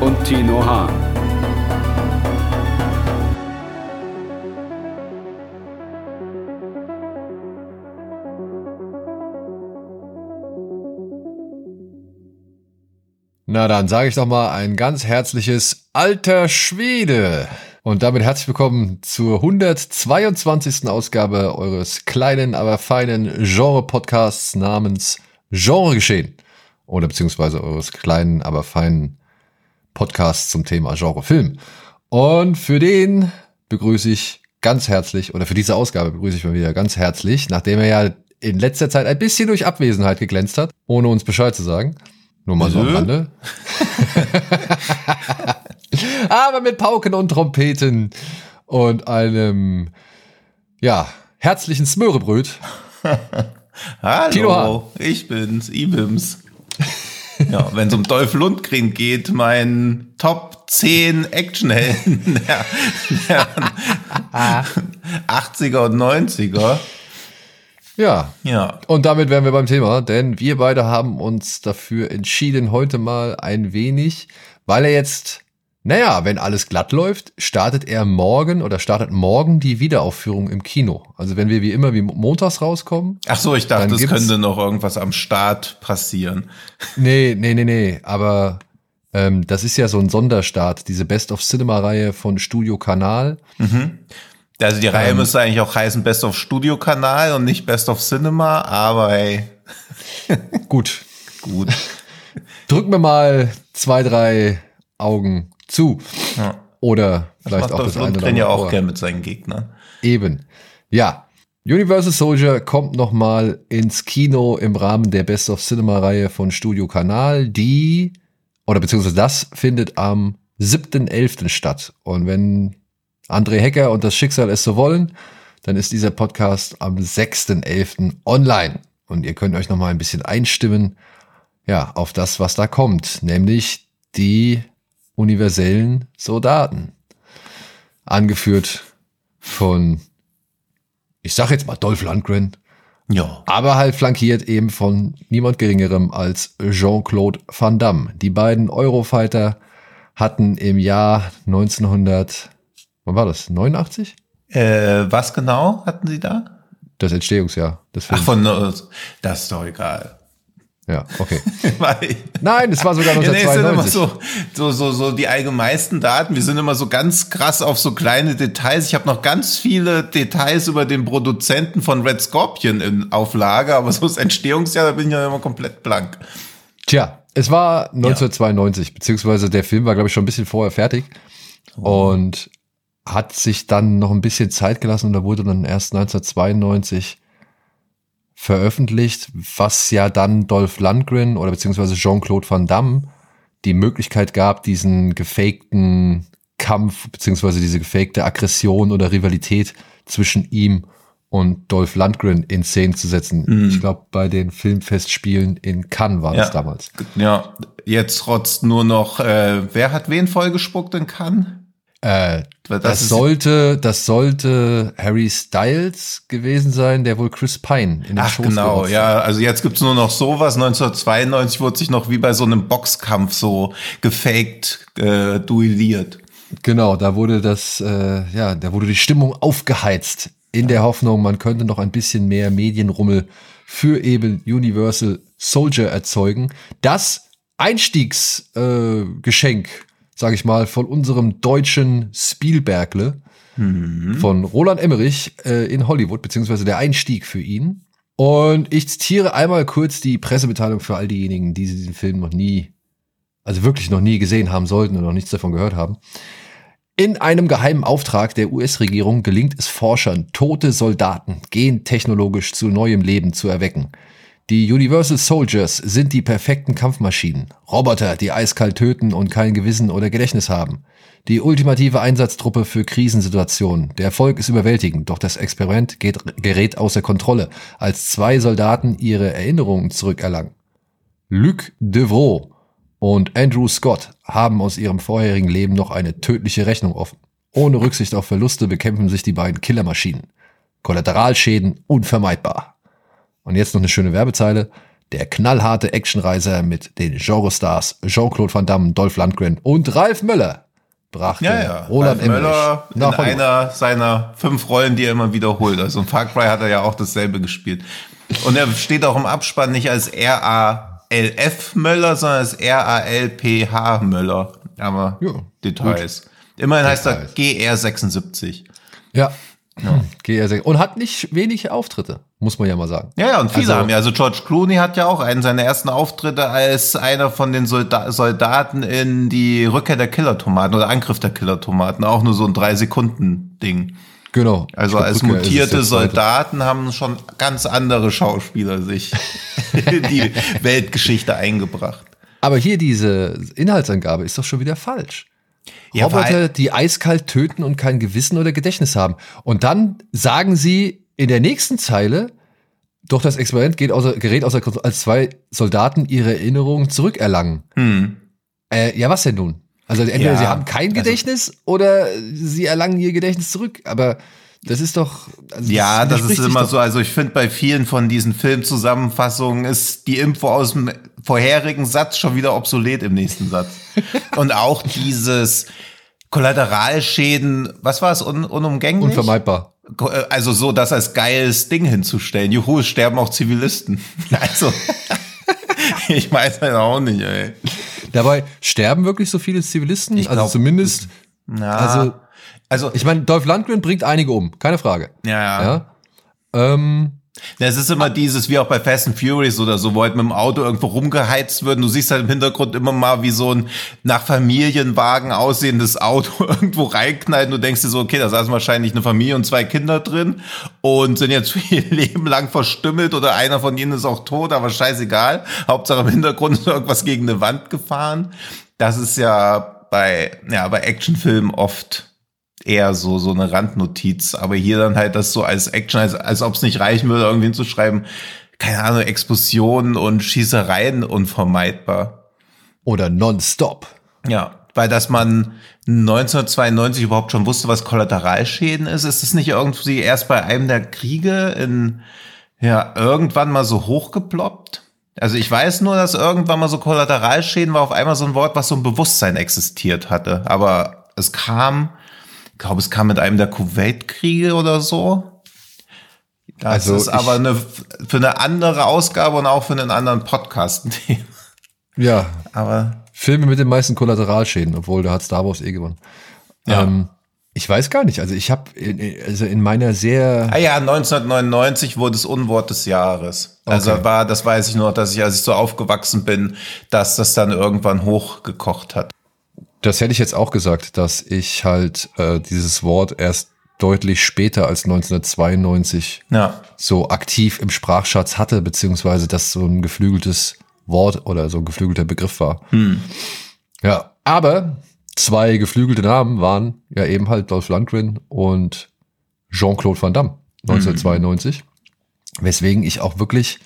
und Tino Hahn. Na dann sage ich doch mal ein ganz herzliches Alter Schwede. Und damit herzlich willkommen zur 122. Ausgabe eures kleinen, aber feinen Genre-Podcasts namens Genregeschehen. Oder beziehungsweise eures kleinen, aber feinen Podcasts zum Thema Genrefilm. Und für den begrüße ich ganz herzlich, oder für diese Ausgabe begrüße ich mal wieder ganz herzlich, nachdem er ja in letzter Zeit ein bisschen durch Abwesenheit geglänzt hat, ohne uns Bescheid zu sagen. Nur mal so am Rande. Aber mit Pauken und Trompeten und einem, ja, herzlichen Smörebröt. Hallo, ich bin's, Ibims. ja, wenn es um Dolph Lundgren geht, mein Top 10 Actionhelden der, der 80er und 90er. Ja. Ja. Und damit wären wir beim Thema, denn wir beide haben uns dafür entschieden, heute mal ein wenig, weil er jetzt naja, wenn alles glatt läuft, startet er morgen oder startet morgen die Wiederaufführung im Kino. Also wenn wir wie immer wie montags rauskommen. Ach so, ich dachte, es könnte noch irgendwas am Start passieren. Nee, nee, nee, nee. Aber ähm, das ist ja so ein Sonderstart, diese Best of Cinema-Reihe von Studio Kanal. Mhm. Also die Reihe ähm, müsste eigentlich auch heißen Best of Studio Kanal und nicht Best of Cinema, aber ey. Gut. Gut. Drück mir mal zwei, drei Augen zu. Ja. Oder vielleicht auch das eine oder andere. ja auch gern mit seinen Gegnern. Eben. Ja. Universal Soldier kommt nochmal ins Kino im Rahmen der Best of Cinema Reihe von Studio Kanal, die, oder beziehungsweise das findet am 7.11. statt. Und wenn André Hecker und das Schicksal es so wollen, dann ist dieser Podcast am 6.11. online. Und ihr könnt euch nochmal ein bisschen einstimmen, ja, auf das, was da kommt. Nämlich die universellen Soldaten. Angeführt von, ich sag jetzt mal Dolph Lundgren. Ja. Aber halt flankiert eben von niemand geringerem als Jean-Claude Van Damme. Die beiden Eurofighter hatten im Jahr 1900, wann war das? 89? Äh, was genau hatten sie da? Das Entstehungsjahr. Ach, von, das ist doch egal. Ja, okay. Nein, es war sogar 1992. Ja, nee, sind immer so, so, so, so die allgemeinsten Daten. Wir sind immer so ganz krass auf so kleine Details. Ich habe noch ganz viele Details über den Produzenten von Red Scorpion in Auflage, aber so das Entstehungsjahr, da bin ich ja immer komplett blank. Tja, es war 1992, ja. beziehungsweise der Film war, glaube ich, schon ein bisschen vorher fertig oh. und hat sich dann noch ein bisschen Zeit gelassen und da wurde dann erst 1992 veröffentlicht, was ja dann Dolph Lundgren oder beziehungsweise Jean-Claude Van Damme die Möglichkeit gab, diesen gefakten Kampf beziehungsweise diese gefakte Aggression oder Rivalität zwischen ihm und Dolph Lundgren in Szene zu setzen. Mhm. Ich glaube, bei den Filmfestspielen in Cannes war ja. das damals. Ja, jetzt rotzt nur noch, äh, wer hat wen vollgespuckt in Cannes? Äh, das, das sollte, das sollte Harry Styles gewesen sein, der wohl Chris Pine in den Ach, Shows genau, ja. Also jetzt gibt's nur noch sowas. 1992 wurde sich noch wie bei so einem Boxkampf so gefaked äh, duelliert. Genau, da wurde das, äh, ja, da wurde die Stimmung aufgeheizt in der Hoffnung, man könnte noch ein bisschen mehr Medienrummel für eben Universal Soldier erzeugen. Das Einstiegsgeschenk äh, sage ich mal, von unserem deutschen Spielbergle, mhm. von Roland Emmerich äh, in Hollywood, beziehungsweise der Einstieg für ihn. Und ich zitiere einmal kurz die Pressemitteilung für all diejenigen, die diesen Film noch nie, also wirklich noch nie gesehen haben sollten und noch nichts davon gehört haben. In einem geheimen Auftrag der US-Regierung gelingt es Forschern, tote Soldaten gentechnologisch zu neuem Leben zu erwecken. Die Universal Soldiers sind die perfekten Kampfmaschinen. Roboter, die eiskalt töten und kein Gewissen oder Gedächtnis haben. Die ultimative Einsatztruppe für Krisensituationen. Der Erfolg ist überwältigend, doch das Experiment geht, gerät außer Kontrolle, als zwei Soldaten ihre Erinnerungen zurückerlangen. Luc Devaux und Andrew Scott haben aus ihrem vorherigen Leben noch eine tödliche Rechnung offen. Ohne Rücksicht auf Verluste bekämpfen sich die beiden Killermaschinen. Kollateralschäden unvermeidbar. Und jetzt noch eine schöne Werbezeile. Der knallharte Actionreiser mit den Genrestars Jean-Claude Van Damme, Dolph Lundgren und Ralf Möller brachte Ja, ja. Roland Ralf Möller in nach Hollywood. einer seiner fünf Rollen, die er immer wiederholt. Also in Far Cry hat er ja auch dasselbe gespielt. Und er steht auch im Abspann nicht als R-A-L-F Möller, sondern als R-A-L-P-H Möller. Aber Ja, Details. Immerhin heißt er Details. GR76. Ja. Ja. GR6. Und hat nicht wenig Auftritte, muss man ja mal sagen. Ja, ja, und viele Also- haben ja. Also George Clooney hat ja auch einen seiner ersten Auftritte als einer von den Solda Soldaten in die Rückkehr der Killertomaten oder Angriff der Killertomaten. Auch nur so ein Drei-Sekunden-Ding. Genau. Also glaub, als mutierte. Soldaten haben schon ganz andere Schauspieler sich in die Weltgeschichte eingebracht. Aber hier diese Inhaltsangabe ist doch schon wieder falsch. Ja, Roboter, die eiskalt töten und kein Gewissen oder Gedächtnis haben. Und dann sagen sie in der nächsten Zeile, doch das Experiment geht außer, gerät außer Kontrolle, als zwei Soldaten ihre Erinnerungen zurückerlangen. Äh, ja, was denn nun? Also entweder Hm. Ja, sie haben kein also- Gedächtnis oder sie erlangen ihr Gedächtnis zurück. Aber das ist doch. Also Ja, das ist widerspricht sich immer doch. so. Also ich finde, bei vielen von diesen Filmzusammenfassungen ist die Info aus dem vorherigen Satz schon wieder obsolet im nächsten Satz. Und auch dieses Kollateralschäden, was war es, Un unumgänglich? Unvermeidbar. Äh, Also so, das als geiles Ding hinzustellen. Juhu, es sterben auch Zivilisten. Also, ich weiß halt auch nicht, ey. Dabei sterben wirklich so viele Zivilisten. Ich also glaub- zumindest. Na, Also, also, ich meine, Dolph Lundgren bringt einige um, keine Frage. ja, ja. Ja. Ähm, Es ist immer dieses, wie auch bei Fast and Furious oder so, wo halt mit dem Auto irgendwo rumgeheizt wird. Und du siehst halt im Hintergrund immer mal, wie so ein nach Familienwagen aussehendes Auto irgendwo reinknallt. Und du denkst dir so, okay, da saßen wahrscheinlich eine Familie und zwei Kinder drin und sind jetzt ihr Leben lang verstümmelt oder einer von ihnen ist auch tot, aber scheißegal. Hauptsache im Hintergrund ist irgendwas gegen eine Wand gefahren. Das ist ja bei, ja, bei Actionfilmen oft eher so, so eine Randnotiz, aber hier dann halt das so als Action, als, als ob es nicht reichen würde, irgendwie zu schreiben, keine Ahnung, Explosionen und Schießereien unvermeidbar. oder nonstop. Ja, weil dass man 1992 überhaupt schon wusste, was Kollateralschäden ist, ist es nicht irgendwie erst bei einem der Kriege in, ja, irgendwann mal so hochgeploppt? Also ich weiß nur, dass irgendwann mal so Kollateralschäden war auf einmal so ein Wort, was so ein Bewusstsein existiert hatte. Aber es kam, ich glaube, es kam mit einem der Kuwait-Kriege oder so. Das Also ist aber eine, für eine andere Ausgabe und auch für einen anderen Podcast. ein Thema. Ja, aber Filme mit den meisten Kollateralschäden, obwohl da hat Star Wars eh gewonnen. Ja. Ähm, ich weiß gar nicht. Also ich habe also in meiner sehr Ah ja, 1999 wurde es Unwort des Jahres. Also Okay. war, das weiß ich nur, dass ich, als ich so aufgewachsen bin, dass das dann irgendwann hochgekocht hat. Das hätte ich jetzt auch gesagt, dass ich halt äh, dieses Wort erst deutlich später als 1992 Ja. so aktiv im Sprachschatz hatte, beziehungsweise das so ein geflügeltes Wort oder so ein geflügelter Begriff war. Ja, aber zwei geflügelte Namen waren ja eben halt Dolph Lundgren und Jean-Claude Van Damme 1992, weswegen ich auch wirklich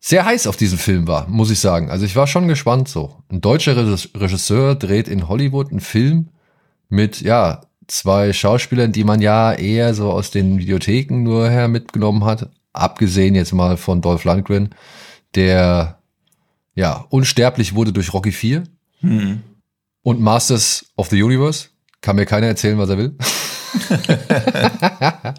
sehr heiß auf diesen Film war, muss ich sagen. Also ich war schon gespannt so. Ein deutscher Regis- Regisseur dreht in Hollywood einen Film mit, ja, zwei Schauspielern, die man ja eher so aus den Videotheken nur her mitgenommen hat. Abgesehen jetzt mal von Dolph Lundgren, der, ja, unsterblich wurde durch Rocky 4 und Masters of the Universe. Kann mir keiner erzählen, was er will.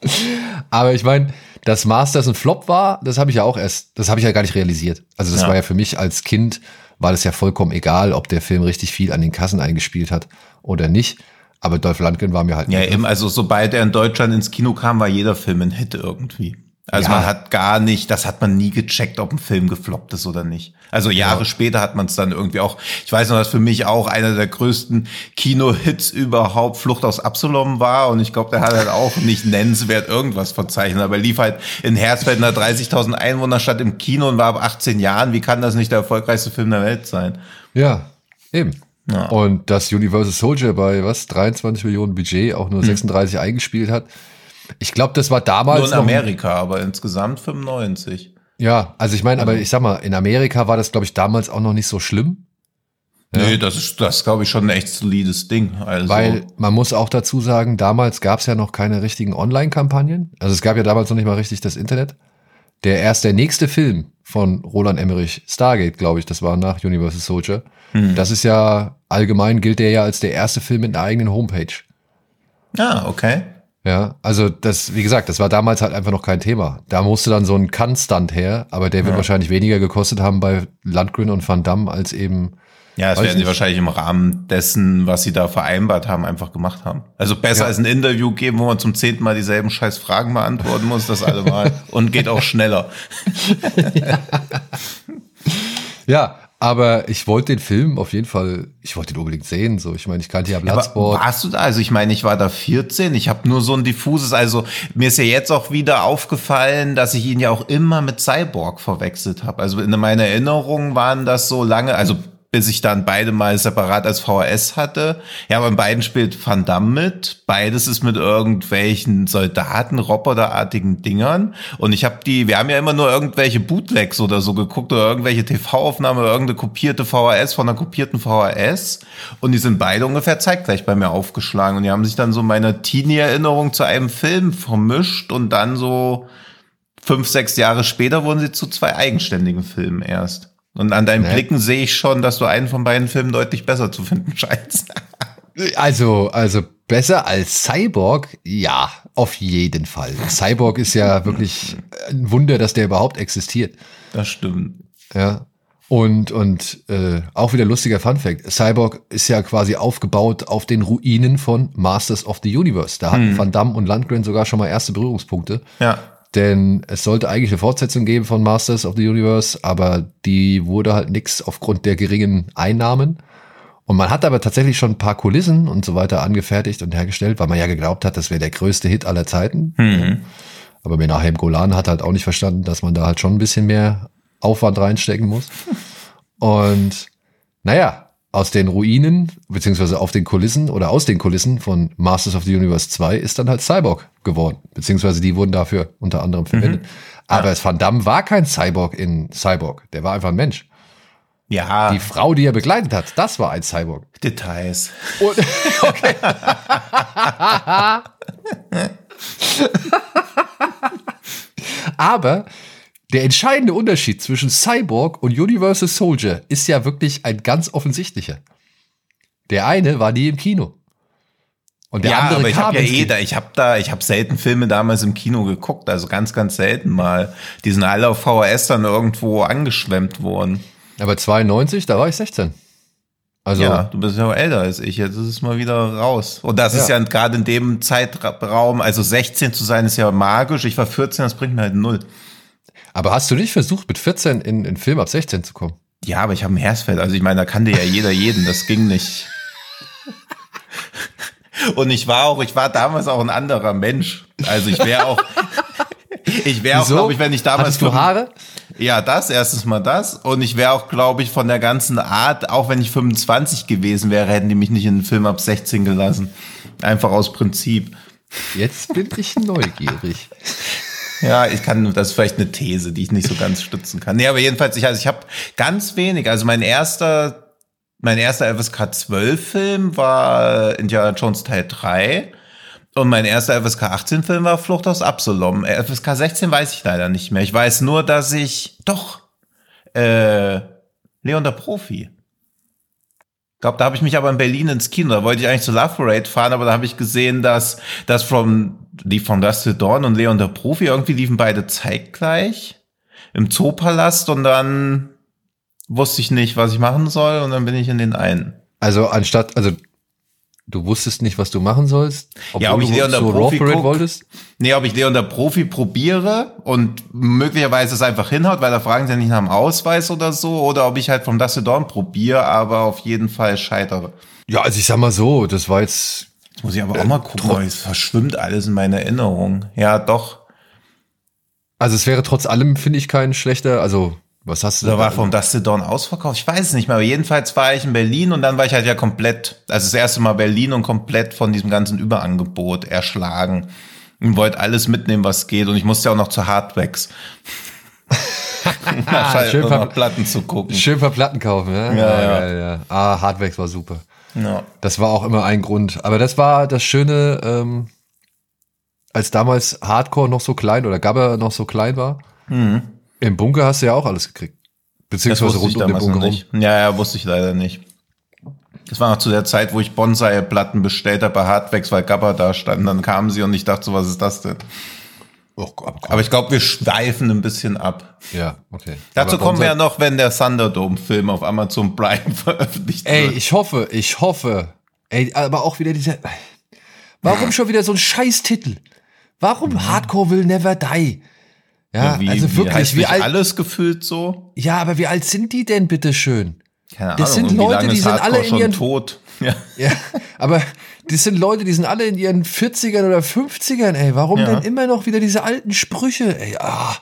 Aber ich meine, dass Masters ein Flop war, das habe ich ja auch erst, das habe ich ja gar nicht realisiert. Also das Ja. war ja für mich als Kind, war das ja vollkommen egal, ob der Film richtig viel an den Kassen eingespielt hat oder nicht. Aber Dolph Lundgren war mir halt Ja, eben, also sobald er in Deutschland ins Kino kam, war jeder Film ein Hit irgendwie. Also Ja. man hat gar nicht, das hat man nie gecheckt, ob ein Film gefloppt ist oder nicht. Also Jahre Ja. später hat man es dann irgendwie auch, ich weiß noch, dass für mich auch einer der größten Kino-Hits überhaupt Flucht aus Absalom war und ich glaube, der hat halt auch nicht nennenswert irgendwas verzeichnet, aber er lief halt in Hersfeld einer 30.000 Einwohnerstadt im Kino und war ab 18 Jahren. Wie kann das nicht der erfolgreichste Film der Welt sein? Ja, eben. Ja. Und dass Universal Soldier bei was 23 Millionen Budget auch Hm. nur 36 eingespielt hat. Ich glaube, das war damals Nur in Amerika, aber insgesamt 95. Ja, also ich meine, aber ich sag mal, in Amerika war das glaube ich damals auch noch nicht so schlimm, Nee, das ist, das glaube ich schon ein echt solides Ding. Also, weil man muss auch dazu sagen, damals gab es ja noch keine richtigen Online-Kampagnen. Also es gab ja damals noch nicht mal richtig das Internet. Der erst der nächste Film von Roland Emmerich, Stargate, glaube ich, das war nach Universal Soldier. Hm. Das ist ja allgemein gilt der ja als der erste Film mit einer eigenen Homepage. ah, okay. Ja, also das, wie gesagt, das war damals halt einfach noch kein Thema. Da musste dann so ein Kann-Stunt her, aber der wird Ja. wahrscheinlich weniger gekostet haben bei Landgren und Van Damme als eben. Ja, das werden sie nicht. wahrscheinlich im Rahmen dessen, was sie da vereinbart haben, einfach gemacht haben. Also besser Ja. als ein Interview geben, wo man zum zehnten Mal dieselben scheiß Fragen beantworten muss, das alle Mal. Und geht auch schneller. Ja, aber ich wollte den Film auf jeden Fall, ich wollte ihn unbedingt sehen. So, ich meine, ich kannte ja Aber Bloodsport. warst du da? Also ich meine, ich war da 14. Ich habe nur so ein diffuses, also mir ist ja jetzt auch wieder aufgefallen, dass ich ihn ja auch immer mit Cyborg verwechselt habe. Also in meiner Erinnerung waren das so lange, also bis ich dann beide mal separat als VHS hatte. Ja, aber in beiden spielt Van Damme mit. Beides ist mit irgendwelchen Soldaten, Roboterartigen Dingern. Und ich habe die, wir haben ja immer nur irgendwelche Bootlegs oder so geguckt oder irgendwelche TV-Aufnahmen irgendeine kopierte VHS von einer kopierten VHS. Und die sind beide ungefähr zeitgleich bei mir aufgeschlagen. Und die haben sich dann so meine Teenie-Erinnerung zu einem Film vermischt und dann so fünf, sechs Jahre später wurden sie zu zwei eigenständigen Filmen erst. Und an deinen Nee. Blicken sehe ich schon, dass du einen von beiden Filmen deutlich besser zu finden scheinst. Also, also besser als Cyborg, ja, auf jeden Fall. Cyborg ist ja wirklich ein Wunder, dass der überhaupt existiert. Das stimmt. Ja. Und, und äh, auch wieder lustiger Funfact. Cyborg ist ja quasi aufgebaut auf den Ruinen von Masters of the Universe. Da hatten Van Damme und Landgren sogar schon mal erste Berührungspunkte. Ja. Denn es sollte eigentlich eine Fortsetzung geben von Masters of the Universe, aber die wurde halt nix aufgrund der geringen Einnahmen. Und man hat aber tatsächlich schon ein paar Kulissen und so weiter angefertigt und hergestellt, weil man ja geglaubt hat, das wäre der größte Hit aller Zeiten. Mhm. Aber Menahem Golan hat halt auch nicht verstanden, dass man da halt schon ein bisschen mehr Aufwand reinstecken muss. Und naja, aus den Ruinen, beziehungsweise auf den Kulissen oder aus den Kulissen von Masters of the Universe 2 ist dann halt Cyborg geworden. Beziehungsweise die wurden dafür unter anderem verwendet. Aber Van Damme war kein Cyborg in Cyborg. Der war einfach ein Mensch. Ja, Die Frau, die er begleitet hat, das war ein Cyborg. Details. Und, okay. Aber der entscheidende Unterschied zwischen Cyborg und Universal Soldier ist ja wirklich ein ganz offensichtlicher. Der eine war nie im Kino. Und der ja, andere aber ich habe ja eh da, ich habe da, ich habe selten Filme damals im Kino geguckt, also ganz, ganz selten mal. Die sind alle auf VHS dann irgendwo angeschwemmt worden. Aber 92, da war ich 16. Also, Ja, du bist ja auch älter als ich, jetzt ist es mal wieder raus. Und das ist Ja. ja gerade in dem Zeitraum, also 16 zu sein, ist ja magisch. Ich war 14, das bringt mir halt null. aber hast du nicht versucht, mit 14 in in Film ab 16 zu kommen? Ja, aber ich habe ein Hersfeld. Also ich meine, da kannte ja jeder jeden. Das ging nicht. Und ich war auch, ich war damals auch ein anderer Mensch. Also ich wäre auch, ich wäre auch, glaube ich, wenn ich damals Hattest du Haare? Ja, das erstens mal das. Und ich wäre auch, glaube ich, von der ganzen Art, auch wenn ich 25 gewesen wäre, hätten die mich nicht in den Film ab 16 gelassen. Einfach aus Prinzip. Jetzt bin ich neugierig. Ja, ich kann, das ist vielleicht eine These, die ich nicht so ganz stützen kann. Nee, aber jedenfalls, ich, also ich habe ganz wenig. Also mein erster, mein erster FSK 12 Film war Indiana Jones Teil 3. Und mein erster FSK 18 Film war Flucht aus Absalom. Äh, FSK 16 weiß ich leider nicht mehr. Ich weiß nur, dass ich, doch, äh, Leon der Profi. Ich glaube, da habe ich mich aber in Berlin ins Kino. Da wollte ich eigentlich zu Love Parade fahren, aber da habe ich gesehen, dass das from die von Dust to Dawn und Leon der Profi irgendwie liefen beide zeitgleich im Zoopalast und dann wusste ich nicht, was ich machen soll und dann bin ich in den einen. Also anstatt, also du wusstest nicht, was du machen sollst? Ja, ob ich Leon der so Profi guck. wolltest? Nee, ob ich Leon der Profi probiere und möglicherweise es einfach hinhaut, weil da fragen sie ja nicht nach dem Ausweis oder so, oder ob ich halt vom Dusty Dawn probiere, aber auf jeden Fall scheitere. Ja, also ich sag mal so, das war jetzt, Jetzt muss ich aber auch mal gucken, weil es verschwimmt alles in meiner Erinnerung. Ja, doch. also es wäre trotz allem, finde ich, kein schlechter, also was hast du Da war vom Dusty Dawn ausverkauft. Ich weiß es nicht mehr, aber jedenfalls war ich in Berlin und dann war ich halt ja komplett, also das erste Mal Berlin und komplett von diesem ganzen Überangebot erschlagen. Und wollte alles mitnehmen, was geht. Und ich musste ja auch noch zu Hardwax. Schön noch Platten zu gucken. Schön paar Platten kaufen, ja? Ja, ja. geil, ja. Ah, Hardwax war super. Ja. Das war auch immer ein Grund. Aber das war das Schöne, ähm, als damals Hardcore noch so klein oder Gabber noch so klein war. Im Bunker hast du ja auch alles gekriegt. Mhm. Beziehungsweise wusste ich rund um den damals Bunker noch rum. nicht. Ja, ja, wusste ich leider nicht. Das war noch zu der Zeit, wo ich Bonsai-Platten bestellt habe bei Hardwax, weil Gabba da stand. Dann kamen sie und ich dachte so, was ist das denn? Oh Gott, Aber ich glaube, wir schweifen ein bisschen ab. ja, okay. Dazu Aber kommen wir ja noch, wenn der Thunderdome-Film auf Amazon Prime veröffentlicht Ey, wird. ich hoffe, ich hoffe. Ey, aber auch wieder dieser. Warum schon wieder so ein Scheiß-Titel? Warum Hardcore will never die? Ja, wie, also wie wirklich, wie, nicht alt. alles gefühlt so? Ja, aber wie alt sind die denn, bitteschön? Keine Das sind wie Leute, die sind Hardcore alle in ihren- tot. Ja. Ja, aber das sind Leute, die sind alle in ihren 40ern oder 50ern, ey. Warum Ja. denn immer noch wieder diese alten Sprüche, ey? Ah,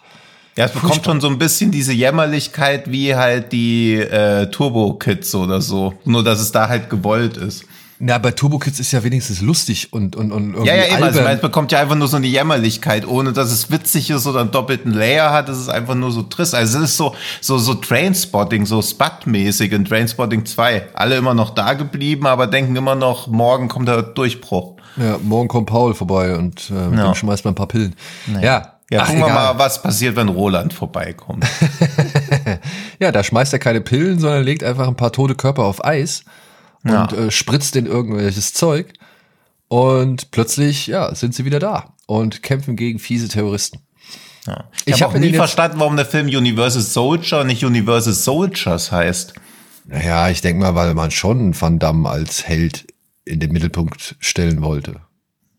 Ja, es bekommt schon so ein bisschen diese Jämmerlichkeit wie halt die äh, Turbo-Kids oder so. Nur, dass es da halt gewollt ist. Na, bei Turbo Kids ist ja wenigstens lustig und, und, und irgendwie Ja, ja, eben. Also, es bekommt ja einfach nur so eine Jämmerlichkeit, ohne dass es witzig ist oder einen doppelten Layer hat. Es ist einfach nur so trist. Also, es ist so, so, so Trainspotting, so Spud-mäßig in Trainspotting 2. Alle immer noch da geblieben, aber denken immer noch, morgen kommt der Durchbruch. ja, morgen kommt Paul vorbei und äh, Ja. schmeißt man ein paar Pillen. Ja, Ja, Ach, gucken wir egal. mal, was passiert, wenn Roland vorbeikommt. Ja, da schmeißt er keine Pillen, sondern legt einfach ein paar tote Körper auf Eis und Ja. äh, spritzt in irgendwelches Zeug. Und plötzlich, ja, sind sie wieder da und kämpfen gegen fiese Terroristen. Ja. Ich Ich, hab habe auch nie verstanden, warum der Film Universal Soldier und nicht Universal Soldiers heißt. Naja, ich denke mal, weil man schon Van Damme als Held in den Mittelpunkt stellen wollte.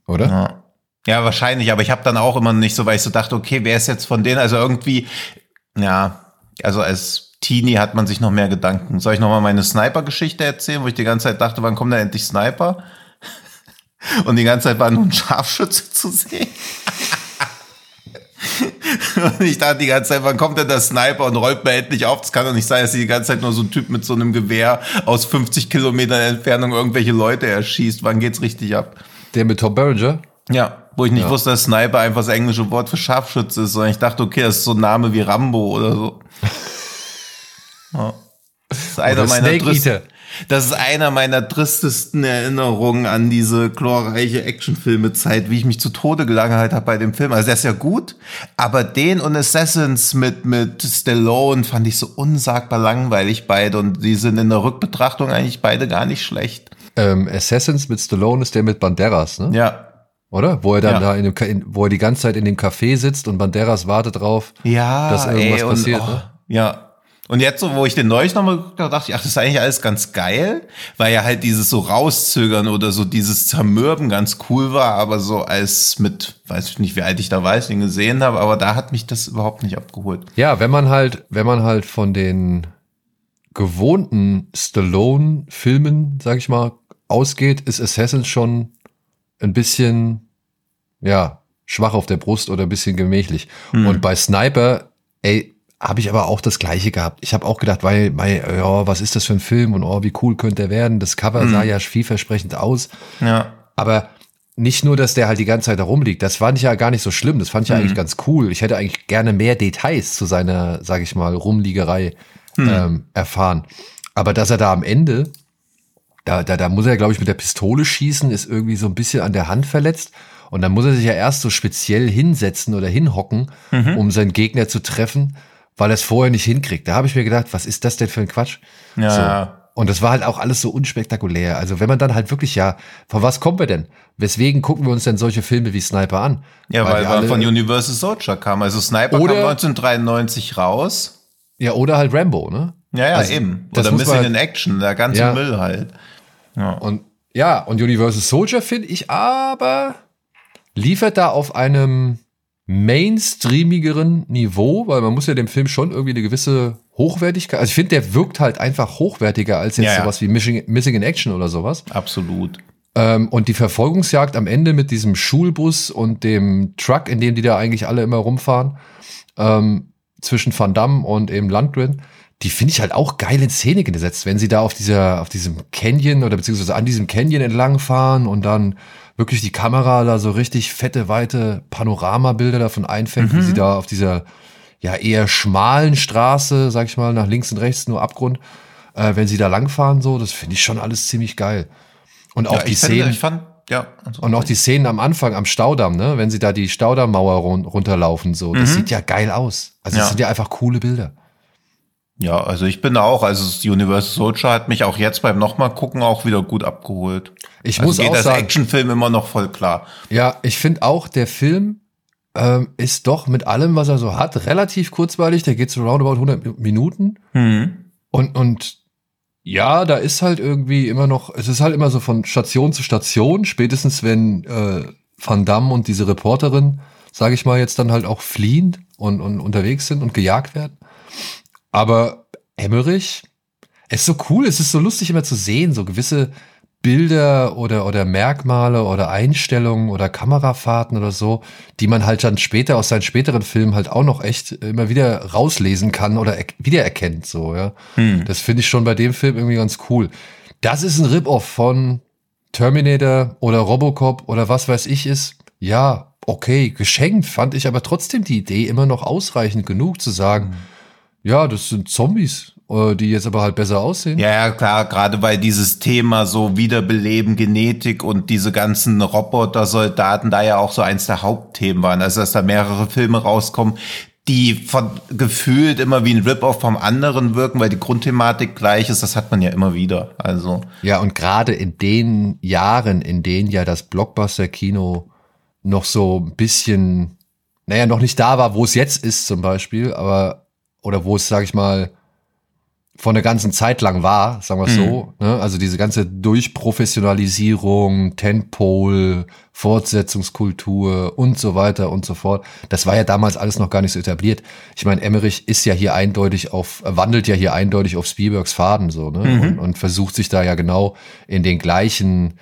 Oder? Ja. Ja, wahrscheinlich, aber ich habe dann auch immer nicht so, weil ich so dachte, okay, wer ist jetzt von denen? Also irgendwie, ja, also als Teenie hat man sich noch mehr Gedanken. Soll ich noch mal meine Sniper-Geschichte erzählen, wo ich die ganze Zeit dachte, wann kommt da endlich Sniper? Und die ganze Zeit war nur ein Scharfschütze zu sehen. Und ich dachte die ganze Zeit, wann kommt denn der Sniper und räumt mir endlich auf? Das kann doch nicht sein, dass die ganze Zeit nur so ein Typ mit so einem Gewehr aus 50 Kilometern Entfernung irgendwelche Leute erschießt. Wann geht's richtig ab? Der mit Tom Berenger? Ja, wo ich nicht Ja. wusste, dass Sniper einfach das englische Wort für Scharfschütze ist, sondern ich dachte, okay, das ist so ein Name wie Rambo oder so. Ja. Das ist einer Oder meiner Snake. Das ist einer meiner tristesten Erinnerungen an diese glorreiche Actionfilme-Zeit, wie ich mich zu Tode gelangweilt habe bei dem Film. Also der ist ja gut, aber den und Assassins mit, mit Stallone fand ich so unsagbar langweilig beide und die sind in der Rückbetrachtung eigentlich beide gar nicht schlecht. Ähm, Assassins mit Stallone ist der mit Banderas, ne? Ja, Oder? Wo er dann Ja. da in dem, in, wo er die ganze Zeit in dem Café sitzt und Banderas wartet drauf. Ja, dass irgendwas ey, und, passiert, oh, ne? Ja. Und jetzt so, wo ich den neulich nochmal geguckt habe, dachte ich, ach, das ist eigentlich alles ganz geil, weil ja halt dieses so rauszögern oder so dieses Zermürben ganz cool war, aber so als mit, weiß ich nicht, wie alt ich da ich ihn gesehen habe, aber da hat mich das überhaupt nicht abgeholt. Ja, wenn man halt, wenn man halt von den gewohnten Stallone-Filmen, sag ich mal, ausgeht, ist Assassins schon ein bisschen, ja, schwach auf der Brust oder ein bisschen gemächlich. Und bei Sniper, ey, habe ich aber auch das Gleiche gehabt. Ich habe auch gedacht, weil, weil, ja, was ist das für ein Film und oh, wie cool könnte er werden? Das Cover sah ja vielversprechend aus. Ja. Aber nicht nur, dass der halt die ganze Zeit da rumliegt, das fand ich ja gar nicht so schlimm. Das fand ich ja eigentlich ganz cool. Ich hätte eigentlich gerne mehr Details zu seiner, sag ich mal, Rumliegerei ähm, erfahren. Aber dass er da am Ende, da, da, da muss er, glaube ich, mit der Pistole schießen, ist irgendwie so ein bisschen an der Hand verletzt. Und dann muss er sich ja erst so speziell hinsetzen oder hinhocken, um seinen Gegner zu treffen, weil er es vorher nicht hinkriegt. Da habe ich mir gedacht, was ist das denn für ein Quatsch? Ja. So. Und das war halt auch alles so unspektakulär. Also wenn man dann halt wirklich, ja, von was kommen wir denn? Weswegen gucken wir uns denn solche Filme wie Sniper an? Ja, weil, weil alle- von Universal Soldier kam. Also Sniper Oder- kam 1993 raus. Ja, oder halt Rambo, ne? Ja, ja, Also, eben. das Oder Missing man- in Action, der ganze Ja. Müll halt. Und Ja, und Universal Soldier finde ich aber liefert da auf einem mainstreamigeren Niveau, weil man muss ja dem Film schon irgendwie eine gewisse Hochwertigkeit, also ich finde, der wirkt halt einfach hochwertiger als jetzt Ja, ja. sowas wie Missing, Missing in Action oder sowas. Absolut. Ähm, und die Verfolgungsjagd am Ende mit diesem Schulbus und dem Truck, in dem die da eigentlich alle immer rumfahren, ähm, zwischen Van Damme und eben Landgren, die finde ich halt auch geil in Szene gesetzt, wenn sie da auf dieser, auf diesem Canyon oder beziehungsweise an diesem Canyon entlang fahren und dann wirklich die Kamera da so richtig fette, weite Panoramabilder davon einfängt, wie sie da auf dieser ja eher schmalen Straße, sag ich mal, nach links und rechts nur Abgrund, äh, wenn sie da langfahren, so, das finde ich schon alles ziemlich geil. Und auch ja, die Szenen. fand, ja. also- Und auch die Szenen am Anfang am Staudamm, ne? Wenn sie da die Staudammmauer run runterlaufen, so. Das sieht ja geil aus. Also, das Ja. sind ja einfach coole Bilder. Ja, also ich bin auch, also das Universal Soldier hat mich auch jetzt beim nochmal gucken auch wieder gut abgeholt. Ich Also muss geht auch das sagen, Actionfilm immer noch voll klar. ja, ich finde auch, der Film ähm, ist doch mit allem, was er so hat, relativ kurzweilig. Der geht so roundabout 100 Minuten. Mhm. Und, und ja, da ist halt irgendwie immer noch, es ist halt immer so von Station zu Station, spätestens wenn äh, Van Damme und diese Reporterin, sage ich mal, jetzt dann halt auch fliehen und, und unterwegs sind und gejagt werden. Aber Emmerich, es ist so cool, es ist so lustig immer zu sehen, so gewisse Bilder oder, oder Merkmale oder Einstellungen oder Kamerafahrten oder so, die man halt dann später aus seinen späteren Filmen halt auch noch echt immer wieder rauslesen kann oder er wiedererkennt, so, ja. Das finde ich schon bei dem Film irgendwie ganz cool. Das ist ein Rip-Off von Terminator oder Robocop oder was weiß ich ist. Ja, okay, geschenkt fand ich aber trotzdem die Idee immer noch ausreichend genug zu sagen, ja, das sind Zombies, äh, die jetzt aber halt besser aussehen. Ja, ja, klar, gerade weil dieses Thema so Wiederbeleben, Genetik und diese ganzen Roboter-Soldaten da ja auch so eins der Hauptthemen waren. Also, dass da mehrere Filme rauskommen, die von gefühlt immer wie ein Rip-Off vom anderen wirken, weil die Grundthematik gleich ist, das hat man ja immer wieder. Also, Ja, und gerade in den Jahren, in denen ja das Blockbuster-Kino noch so ein bisschen, naja, noch nicht da war, wo es jetzt ist zum Beispiel, aber, oder wo es, sag ich mal, von der ganzen Zeit lang war, sagen wir es so, ne? also diese ganze Durchprofessionalisierung, Tentpole, Fortsetzungskultur und so weiter und so fort, das war ja damals alles noch gar nicht so etabliert. Ich meine, Emmerich ist ja hier eindeutig auf, wandelt ja hier eindeutig auf Spielbergs Faden so, ne? Und, und versucht sich da ja genau in den gleichen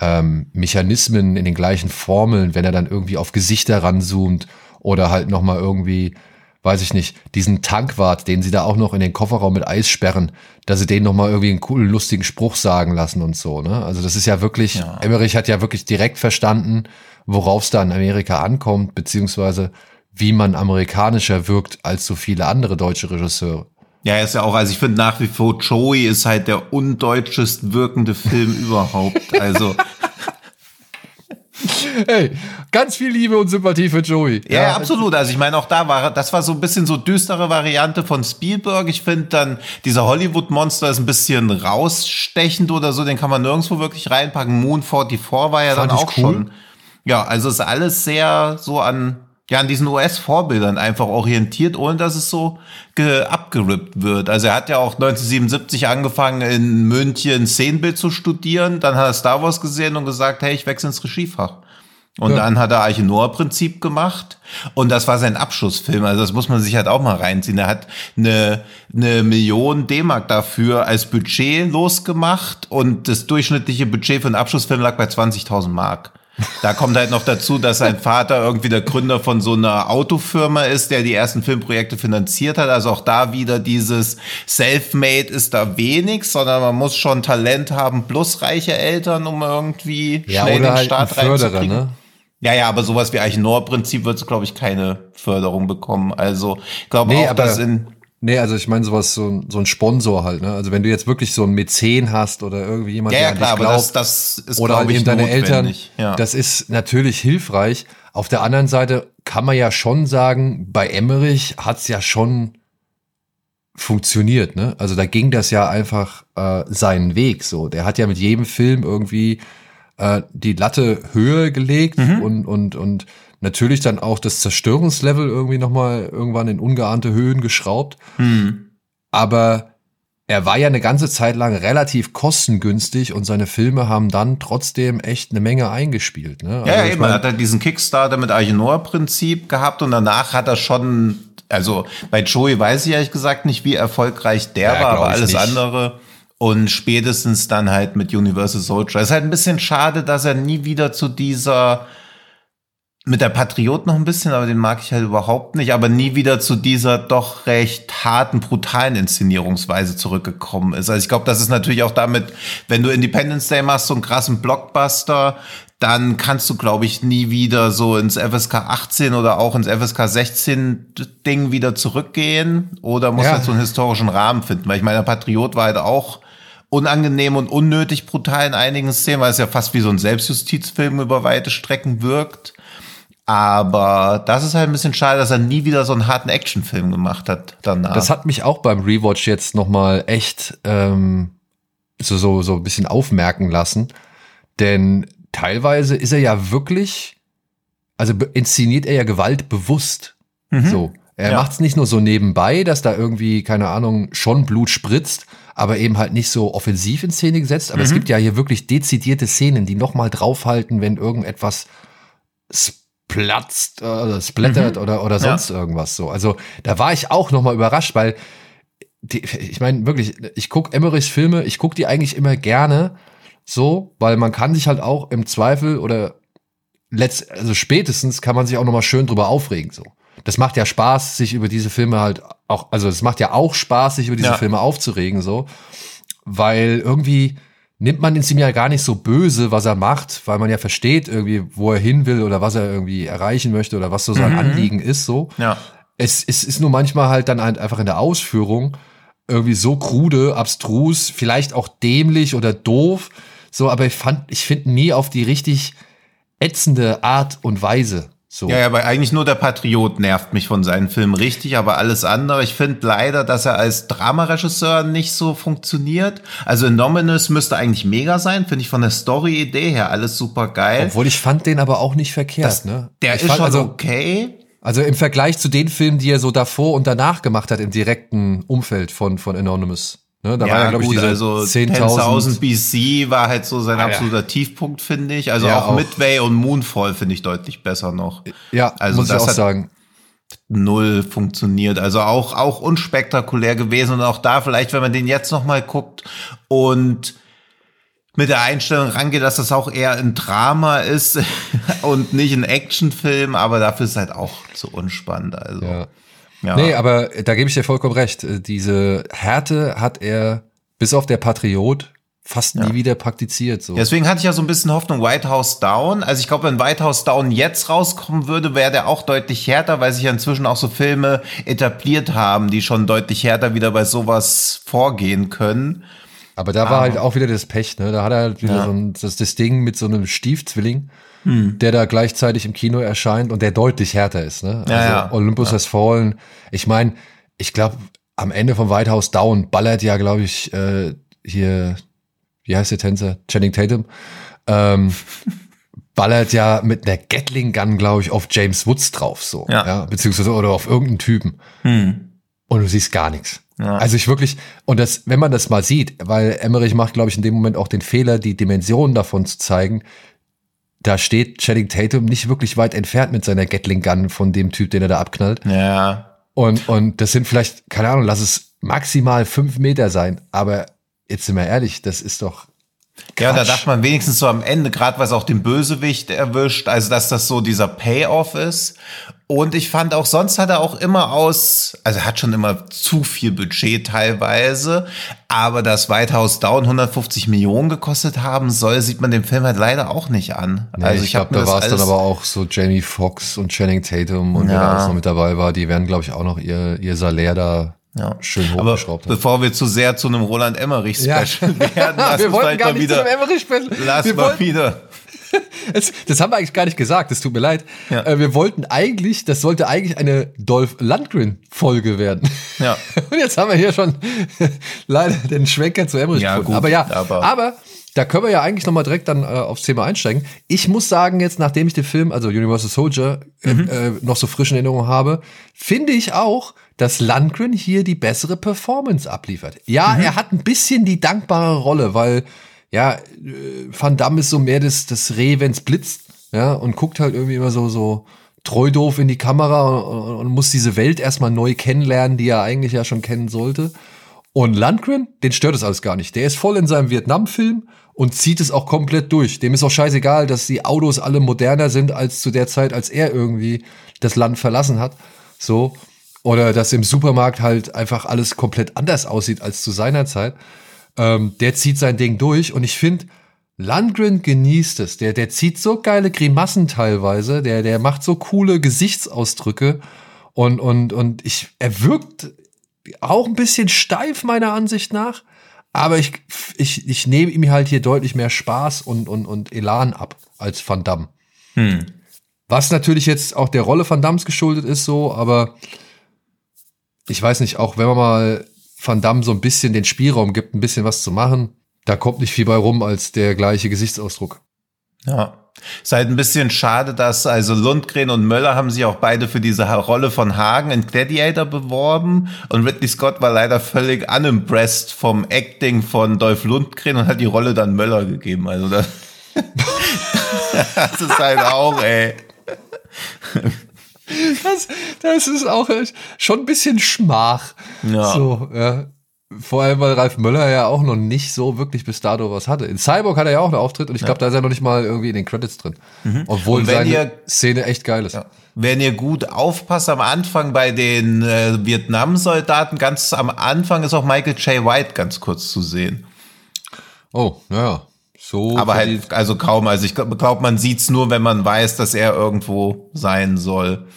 ähm, Mechanismen, in den gleichen Formeln, wenn er dann irgendwie auf Gesichter ranzoomt oder halt nochmal irgendwie, weiß ich nicht, diesen Tankwart, den sie da auch noch in den Kofferraum mit Eis sperren, dass sie den nochmal irgendwie einen coolen, lustigen Spruch sagen lassen und so, ne? Also das ist ja wirklich, Ja. Emmerich hat ja wirklich direkt verstanden, worauf es da in Amerika ankommt, beziehungsweise wie man amerikanischer wirkt als so viele andere deutsche Regisseure. ja, ist ja auch, also ich finde nach wie vor Joey ist halt der undeutschest wirkende Film überhaupt. Also, Hey, ganz viel Liebe und Sympathie für Joey. Ja, ja, absolut. Also ich meine, auch da war, das war so ein bisschen so düstere Variante von Spielberg. Ich finde dann, dieser Hollywood-Monster ist ein bisschen rausstechend oder so, den kann man nirgendwo wirklich reinpacken. Moon 44 war ja Fand dann auch cool. schon. Ja, also ist alles sehr so an, ja, an diesen US-Vorbildern einfach orientiert, ohne dass es so ge abgerippt wird. Also er hat ja auch 1977 angefangen, in München Szenenbild zu studieren. Dann hat er Star Wars gesehen und gesagt, hey, ich wechsle ins Regiefach. Und Ja. dann hat er Arche Noah Prinzip gemacht und das war sein Abschlussfilm. Also das muss man sich halt auch mal reinziehen. Er hat eine, eine Million D-Mark dafür als Budget losgemacht und das durchschnittliche Budget für einen Abschlussfilm lag bei 20.000 Mark. Da kommt halt noch dazu, dass sein Vater irgendwie der Gründer von so einer Autofirma ist, der die ersten Filmprojekte finanziert hat. Also auch da wieder dieses Selfmade ist da wenig, sondern man muss schon Talent haben plus reiche Eltern, um irgendwie Ja, schnell den halt Start reinzukriegen. ne? Ja, ja, aber sowas wie Eichenor-Prinzip wird, glaube ich, keine Förderung bekommen. Also, ich glaube Nee, auch, dass in, Nee, also ich meine sowas, so ein, so ein Sponsor halt, ne? Also wenn du jetzt wirklich so einen Mäzen hast oder irgendwie jemand, ja, der ja, an klar, dich aber glaubt, das, das ist, oder halt eben deine Eltern. Ja. das ist natürlich hilfreich. Auf der anderen Seite kann man ja schon sagen, bei Emmerich hat's ja schon funktioniert, ne? Also da ging das ja einfach äh, seinen Weg so. Der hat ja mit jedem Film irgendwie äh, die Latte höher gelegt Mhm. und, und, und natürlich dann auch das Zerstörungslevel irgendwie nochmal irgendwann in ungeahnte Höhen geschraubt. Hm. Aber er war ja eine ganze Zeit lang relativ kostengünstig und seine Filme haben dann trotzdem echt eine Menge eingespielt. Ne? Also ja, eben. er hat er diesen Kickstarter mit Agenoa-Prinzip gehabt und danach hat er schon, also bei Joey weiß ich ehrlich gesagt nicht, wie erfolgreich der ja, war, aber alles nicht. andere. Und spätestens dann halt mit Universal Soldier. Es ist halt ein bisschen schade, dass er nie wieder zu dieser mit der Patriot noch ein bisschen, aber den mag ich halt überhaupt nicht, aber nie wieder zu dieser doch recht harten, brutalen Inszenierungsweise zurückgekommen ist. Also ich glaube, das ist natürlich auch damit, wenn du Independence Day machst, so einen krassen Blockbuster, dann kannst du, glaube ich, nie wieder so ins FSK 18 oder auch ins FSK 16 Ding wieder zurückgehen oder muss ja. halt so einen historischen Rahmen finden, weil ich meine, der Patriot war halt auch unangenehm und unnötig brutal in einigen Szenen, weil es ja fast wie so ein Selbstjustizfilm über weite Strecken wirkt. Aber das ist halt ein bisschen schade, dass er nie wieder so einen harten Actionfilm gemacht hat danach. Das hat mich auch beim Rewatch jetzt nochmal echt ähm, so, so, so ein bisschen aufmerken lassen. Denn teilweise ist er ja wirklich, also inszeniert er ja Gewalt bewusst. Mhm. So. Er ja. macht es nicht nur so nebenbei, dass da irgendwie, keine Ahnung, schon Blut spritzt, aber eben halt nicht so offensiv in Szene gesetzt. Aber mhm. es gibt ja hier wirklich dezidierte Szenen, die nochmal draufhalten, wenn irgendetwas platzt oder splattert mhm. oder, oder sonst ja. irgendwas so. Also da war ich auch nochmal überrascht, weil die, ich meine wirklich, ich gucke Emmerichs Filme, ich gucke die eigentlich immer gerne so, weil man kann sich halt auch im Zweifel oder letzt, also spätestens kann man sich auch nochmal schön drüber aufregen so. Das macht ja Spaß, sich über diese Filme halt auch, also es macht ja auch Spaß, sich über diese ja. Filme aufzuregen so, weil irgendwie nimmt man es ihm ja gar nicht so böse, was er macht, weil man ja versteht irgendwie, wo er hin will oder was er irgendwie erreichen möchte oder was so sein mhm. Anliegen ist, so. Ja. Es, es ist nur manchmal halt dann einfach in der Ausführung irgendwie so krude, abstrus, vielleicht auch dämlich oder doof, so, aber ich fand, ich finde nie auf die richtig ätzende Art und Weise. So. Ja, ja, aber eigentlich nur der Patriot nervt mich von seinen Filmen richtig, aber alles andere, ich finde leider, dass er als Dramaregisseur nicht so funktioniert. Also Innominus müsste eigentlich mega sein, finde ich von der Story-Idee her alles super geil. Obwohl ich fand den aber auch nicht verkehrt, das, ne? Der ich ist schon also, okay. Also im Vergleich zu den Filmen, die er so davor und danach gemacht hat im direkten Umfeld von, von Anonymous. Ne, da ja, war ja, glaube ich, diese also 10.000 BC war halt so sein ah, absoluter. Tiefpunkt, finde ich. Also ja, auch, auch, Midway und Moonfall finde ich deutlich besser noch. Ja, also muss das ich auch sagen. Null funktioniert. Also auch, auch unspektakulär gewesen und auch da vielleicht, wenn man den jetzt noch mal guckt und mit der Einstellung rangeht, dass das auch eher ein Drama ist und nicht ein Actionfilm, aber dafür ist es halt auch zu unspannend. Also. Ja. Ja. Nee, aber da gebe ich dir vollkommen recht. Diese Härte hat er bis auf der Patriot fast ja. nie wieder praktiziert. So. Deswegen hatte ich ja so ein bisschen Hoffnung, White House Down. Also ich glaube, wenn White House Down jetzt rauskommen würde, wäre der auch deutlich härter, weil sich ja inzwischen auch so Filme etabliert haben, die schon deutlich härter wieder bei sowas vorgehen können. Aber da war halt auch wieder das Pech, ne? Da hat er halt wieder ja. so ein, das, das Ding mit so einem Stiefzwilling hm. der da gleichzeitig im Kino erscheint und der deutlich härter ist. Ne? Ja, also ja. Olympus ja. Has Fallen. Ich meine, ich glaube, am Ende von White House Down ballert ja, glaube ich, äh, hier, wie heißt der Tänzer? Channing Tatum. Ähm, ballert ja mit einer Gatling Gun, glaube ich, auf James Woods drauf, so. Ja. ja beziehungsweise oder auf irgendeinen Typen. Hm. Und du siehst gar nichts. Ja. Also ich wirklich, und das, wenn man das mal sieht, weil Emmerich macht, glaube ich, in dem Moment auch den Fehler, die Dimensionen davon zu zeigen, da steht Channing Tatum nicht wirklich weit entfernt mit seiner Gatling Gun von dem Typ, den er da abknallt. Ja. Und, und das sind vielleicht, keine Ahnung, lass es maximal fünf Meter sein. Aber jetzt sind wir ehrlich, das ist doch. Quatsch. Ja, da dachte man wenigstens so am Ende, gerade was auch den Bösewicht erwischt, also dass das so dieser Payoff ist. Und ich fand auch, sonst hat er auch immer aus, also er hat schon immer zu viel Budget teilweise, aber das White House Down 150 Millionen gekostet haben soll, sieht man dem Film halt leider auch nicht an. Nee, also ich, ich glaube, da war es dann aber auch so Jamie Foxx und Channing Tatum und ja. wer alles noch mit dabei war, die werden, glaube ich, auch noch ihr, ihr Salär da ja. schön hochgeschraubt Aber bevor wir zu sehr zu einem Roland Emmerich Special ja. werden, lass wir uns gar nicht wieder, zu einem Emmerich Special. Lass wir mal wieder das, das, haben wir eigentlich gar nicht gesagt, es tut mir leid. Ja. Äh, wir wollten eigentlich, das sollte eigentlich eine Dolph Landgren-Folge werden. Ja. Und jetzt haben wir hier schon leider den Schwenker zu Emmerich ja, Gut, aber ja, aber, aber da können wir ja eigentlich nochmal direkt dann äh, aufs Thema einsteigen. Ich muss sagen, jetzt, nachdem ich den Film, also Universal Soldier, äh, mhm. äh, noch so frisch in Erinnerung habe, finde ich auch, dass Landgren hier die bessere Performance abliefert. Ja, er hat ein bisschen die dankbare Rolle, weil ja, äh, Van Damme ist so mehr das, das Reh, wenn's blitzt, ja, und guckt halt irgendwie immer so, so treu doof in die Kamera und, und muss diese Welt erstmal neu kennenlernen, die er eigentlich ja schon kennen sollte. Und Landgren, den stört es alles gar nicht. Der ist voll in seinem Vietnam-Film und zieht es auch komplett durch. Dem ist auch scheißegal, dass die Autos alle moderner sind als zu der Zeit, als er irgendwie das Land verlassen hat. So. Oder dass im Supermarkt halt einfach alles komplett anders aussieht als zu seiner Zeit. Ähm, der zieht sein Ding durch und ich finde, Landgren genießt es. Der, der zieht so geile Grimassen teilweise. Der, der macht so coole Gesichtsausdrücke. Und, und, und ich, er wirkt auch ein bisschen steif meiner Ansicht nach. Aber ich, ich, ich nehme ihm halt hier deutlich mehr Spaß und, und, und Elan ab als Van Damme. Hm. Was natürlich jetzt auch der Rolle Van Dammes geschuldet ist, so, aber ich weiß nicht, auch wenn man mal Van Damme so ein bisschen den Spielraum gibt, ein bisschen was zu machen, da kommt nicht viel bei rum als der gleiche Gesichtsausdruck. Ja. Ist halt ein bisschen schade, dass also Lundgren und Möller haben sich auch beide für diese Rolle von Hagen in Gladiator beworben und Ridley Scott war leider völlig unimpressed vom Acting von Dolph Lundgren und hat die Rolle dann Möller gegeben. Also das, das ist halt auch, ey. Das, das ist auch schon ein bisschen Schmach. Ja. So, ja. Vor allem, weil Ralf Möller ja auch noch nicht so wirklich bis dato was hatte. In Cyborg hat er ja auch einen Auftritt und ich glaube, ja. da ist er noch nicht mal irgendwie in den Credits drin. Mhm. Obwohl seine ihr, Szene echt geil ist. Ja. Wenn ihr gut aufpasst am Anfang bei den äh, Vietnam-Soldaten, ganz am Anfang ist auch Michael J. White ganz kurz zu sehen. Oh, ja. So Aber halt, also kaum. Also ich glaube, man sieht's nur, wenn man weiß, dass er irgendwo sein soll.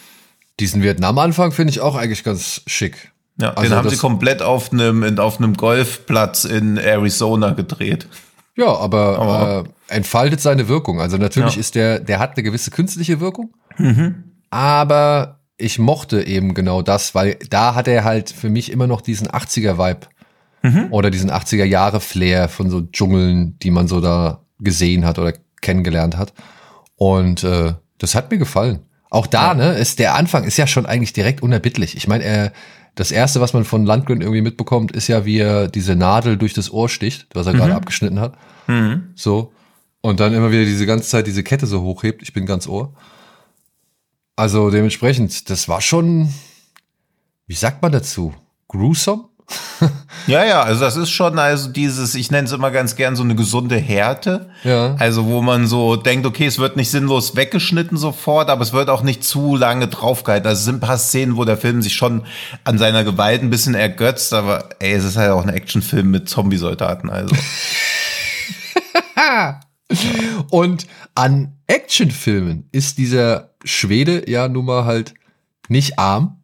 Diesen Vietnam-Anfang finde ich auch eigentlich ganz schick. Ja, also den haben sie komplett auf einem auf einem Golfplatz in Arizona gedreht. Ja, aber, aber äh, entfaltet seine Wirkung. Also natürlich ja. ist der, der hat eine gewisse künstliche Wirkung, mhm. aber ich mochte eben genau das, weil da hat er halt für mich immer noch diesen 80er-Vibe mhm. oder diesen 80er-Jahre-Flair von so Dschungeln, die man so da gesehen hat oder kennengelernt hat. Und äh, das hat mir gefallen. Auch da, ja. ne, ist der Anfang ist ja schon eigentlich direkt unerbittlich. Ich meine, er das erste, was man von Landgren irgendwie mitbekommt, ist ja, wie er diese Nadel durch das Ohr sticht, was er mhm. gerade abgeschnitten hat. Mhm. So. Und dann immer wieder diese ganze Zeit diese Kette so hochhebt. Ich bin ganz Ohr. Also dementsprechend, das war schon, wie sagt man dazu? Gruesome? ja, ja, also das ist schon also dieses, ich nenne es immer ganz gern so eine gesunde Härte. Ja. Also wo man so denkt, okay, es wird nicht sinnlos weggeschnitten sofort, aber es wird auch nicht zu lange draufgehalten. Also es sind ein paar Szenen, wo der Film sich schon an seiner Gewalt ein bisschen ergötzt, aber ey, es ist halt auch ein Actionfilm mit Zombie-Soldaten, also. Und an Actionfilmen ist dieser Schwede ja nun mal halt nicht arm.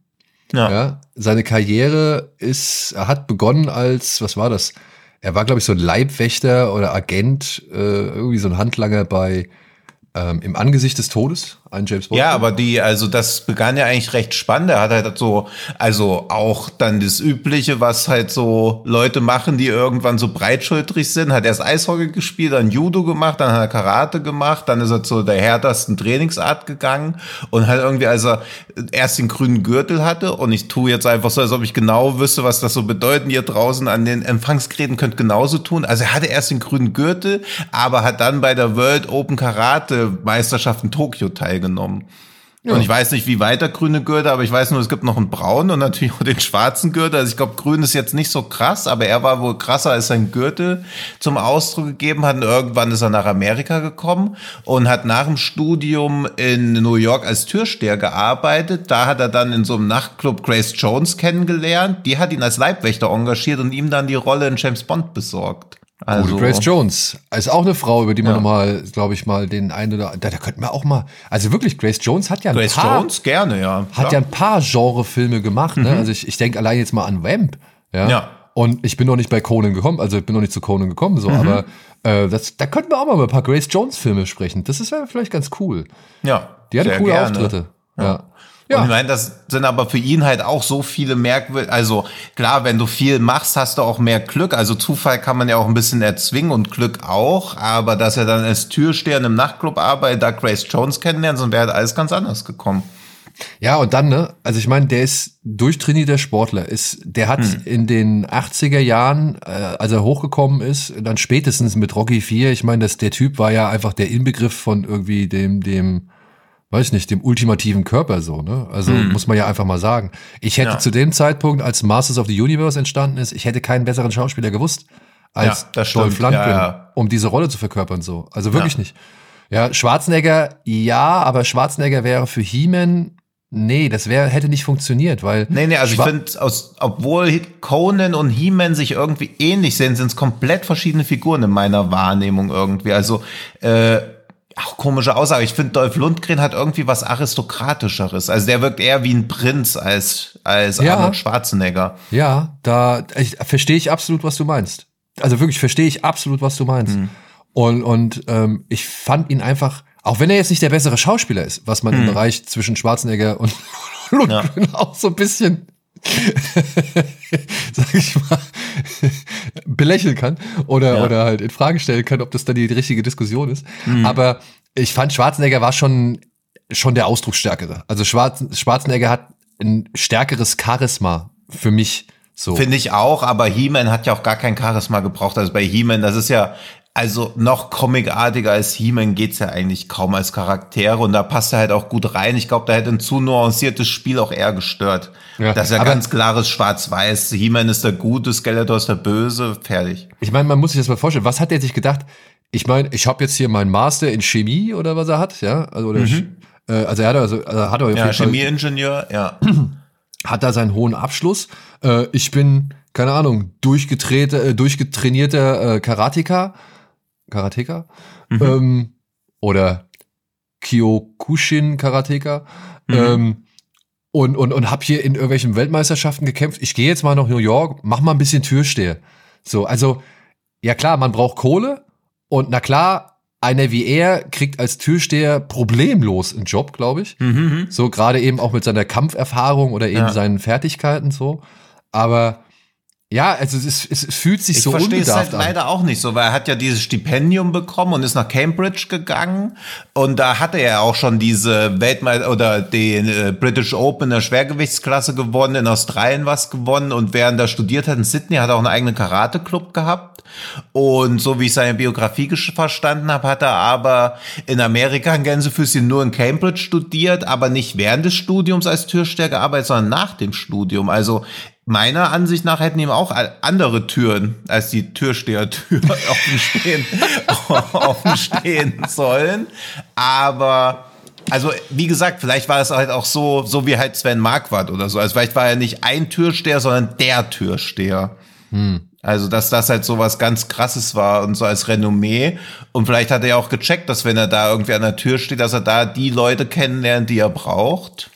Ja. ja. Seine Karriere ist, er hat begonnen als, was war das? Er war, glaube ich, so ein Leibwächter oder Agent, äh, irgendwie so ein Handlanger bei ähm, Im Angesicht des Todes, ein James Bond. Ja, aber die, also das begann ja eigentlich recht spannend. Er hat halt so, also auch dann das Übliche, was halt so Leute machen, die irgendwann so breitschultrig sind. Hat erst Eishockey gespielt, dann Judo gemacht, dann hat er Karate gemacht, dann ist er zu der härtesten Trainingsart gegangen und halt irgendwie, als er erst den grünen Gürtel hatte und ich tue jetzt einfach so, als ob ich genau wüsste, was das so bedeutet. Ihr draußen an den Empfangsgeräten könnt genauso tun. Also er hatte erst den grünen Gürtel, aber hat dann bei der World Open Karate Meisterschaft in Tokio teilgenommen. Ja. Und ich weiß nicht, wie weit der grüne Gürtel, aber ich weiß nur, es gibt noch einen braunen und natürlich auch den schwarzen Gürtel. Also ich glaube, grün ist jetzt nicht so krass, aber er war wohl krasser als sein Gürtel zum Ausdruck gegeben hat. Und irgendwann ist er nach Amerika gekommen und hat nach dem Studium in New York als Türsteher gearbeitet. Da hat er dann in so einem Nachtclub Grace Jones kennengelernt. Die hat ihn als Leibwächter engagiert und ihm dann die Rolle in James Bond besorgt. Also, Gute Grace Jones ist auch eine Frau, über die man ja. nochmal, glaube ich, mal den einen oder da, da könnten wir auch mal. Also wirklich, Grace Jones hat ja ein Grace paar. Grace Jones gerne, ja. Hat ja, ja ein paar Genrefilme gemacht. Ne? Mhm. Ne? Also ich, ich denke allein jetzt mal an Vamp. Ja. ja. Und ich bin noch nicht bei Conan gekommen, also ich bin noch nicht zu Conan gekommen, so, mhm. aber äh, das, da könnten wir auch mal über ein paar Grace Jones Filme sprechen. Das ist ja vielleicht ganz cool. Ja. Die hatte coole gerne. Auftritte. ja. Ja. Und ich meine, das sind aber für ihn halt auch so viele merkwürdige, also klar, wenn du viel machst, hast du auch mehr Glück. Also Zufall kann man ja auch ein bisschen erzwingen und Glück auch, aber dass er dann als Türsteher im Nachtclub arbeitet, da Grace Jones kennenlernt, sonst wäre halt alles ganz anders gekommen. Ja, und dann, ne, also ich meine, der ist durchtrainierter Sportler, ist, der hat Hm. in den 80er Jahren, äh, als er hochgekommen ist, dann spätestens mit Rocky 4, ich meine, dass der Typ war ja einfach der Inbegriff von irgendwie dem, dem, weiß ich nicht, dem ultimativen Körper so, ne? Also muss man ja einfach mal sagen. Ich hätte Hm. Ja. zu dem Zeitpunkt, als Masters of the Universe entstanden ist, ich hätte keinen besseren Schauspieler gewusst als Ja, Dolph. Lundgren, Ja, um diese Rolle zu verkörpern so. Also wirklich nicht. Ja, Schwarzenegger, ja, aber Schwarzenegger wäre für He-Man, nee, das wäre, hätte nicht funktioniert, weil. Nee, nee, also ich Schwa- finde, aus, obwohl Conan und He-Man sich irgendwie ähnlich sehen, sind es komplett verschiedene Figuren in meiner Wahrnehmung irgendwie. Also, äh, auch komische Aussage. Ich finde, Dolph Lundgren hat irgendwie was Aristokratischeres. Also der wirkt eher wie ein Prinz als, als Ja. Arnold Schwarzenegger. Ja, da verstehe ich absolut, was du meinst. Also wirklich verstehe ich absolut, was du meinst. Hm. Und, und ähm, ich fand ihn einfach, auch wenn er jetzt nicht der bessere Schauspieler ist, was man im Bereich zwischen Schwarzenegger und Lundgren auch so ein bisschen, sag ich mal, belächeln kann oder, Ja. oder halt in Frage stellen kann, ob das dann die richtige Diskussion ist. Aber ich fand Schwarzenegger war schon, schon der Ausdrucksstärkere. Also Schwarz, Schwarzenegger hat ein stärkeres Charisma für mich. So. Finde ich auch, aber He-Man hat ja auch gar kein Charisma gebraucht. Also bei He-Man, das ist ja, also noch comicartiger als He-Man geht's ja eigentlich kaum als Charaktere und da passt er halt auch gut rein. Ich glaube, da hätte ein zu nuanciertes Spiel auch eher gestört. Ja, das ist ja ganz klares Schwarz-Weiß. He-Man ist der Gute, Skeletor ist der Böse, fertig. Ich meine, man muss sich das mal vorstellen. Was hat er sich gedacht? Ich meine, ich habe jetzt hier meinen Master in Chemie oder was er hat, ja? Also, oder, äh, also er hat also, also hat er Mhm. Ja, Chemieingenieur, ja. hat da seinen hohen Abschluss. Äh, ich bin, keine Ahnung, durchgedrehter, äh, durchgetrainierter äh, Karateka. Karateka? Mhm. Ähm, oder Kyokushin Karateka. Mhm. Ähm, und, und, und hab hier in irgendwelchen Weltmeisterschaften gekämpft. Ich gehe jetzt mal nach New York, mach mal ein bisschen Türsteher. So, also, ja klar, man braucht Kohle. Und na klar, einer wie er kriegt als Türsteher problemlos einen Job, glaube ich. Mhm. So gerade eben auch mit seiner Kampferfahrung oder eben Ja. seinen Fertigkeiten so. Aber ja, also es, ist, es fühlt sich Ich so verstehe es unbedarft halt an. leider auch nicht so, weil er hat ja dieses Stipendium bekommen und ist nach Cambridge gegangen und da hatte er ja auch schon diese Weltmeister oder den äh, British Open in der Schwergewichtsklasse gewonnen, in Australien was gewonnen und während er studiert hat in Sydney hat er auch einen eigenen Karate-Club gehabt und so wie ich seine Biografie verstanden habe, hat er aber in Amerika in Gänsefüßchen nur in Cambridge studiert, aber nicht während des Studiums als Türsteher gearbeitet, sondern nach dem Studium. Also meiner Ansicht nach hätten ihm auch andere Türen als die Türstehertür offen stehen, offen stehen sollen. Aber also wie gesagt, vielleicht war es halt auch so, so wie halt Sven Marquardt oder so. Also vielleicht war er nicht ein Türsteher, sondern der Türsteher. Also, dass das halt so was ganz krasses war und so als Renommee. Und vielleicht hat er ja auch gecheckt, dass wenn er da irgendwie an der Tür steht, dass er da die Leute kennenlernt, die er braucht.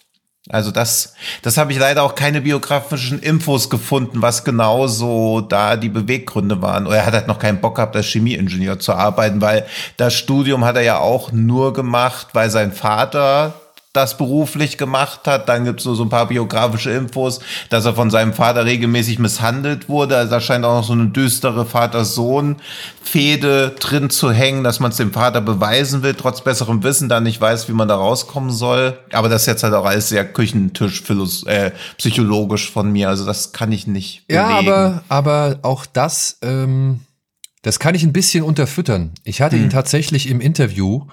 Also das, das habe ich leider auch keine biografischen Infos gefunden, was genau so da die Beweggründe waren. Oder er hat halt noch keinen Bock gehabt, als Chemieingenieur zu arbeiten, weil das Studium hat er ja auch nur gemacht, weil sein Vater das beruflich gemacht hat. Dann gibt es so, so ein paar biografische Infos, dass er von seinem Vater regelmäßig misshandelt wurde. Also da scheint auch noch so eine düstere Vater-Sohn-Fehde drin zu hängen, dass man es dem Vater beweisen will, trotz besserem Wissen, dann nicht weiß, wie man da rauskommen soll. Aber das ist jetzt halt auch alles sehr Küchentisch äh, psychologisch von mir. Also das kann ich nicht Ja, belegen. aber, aber auch das, ähm, das kann ich ein bisschen unterfüttern. Ich hatte Hm. ihn tatsächlich im Interview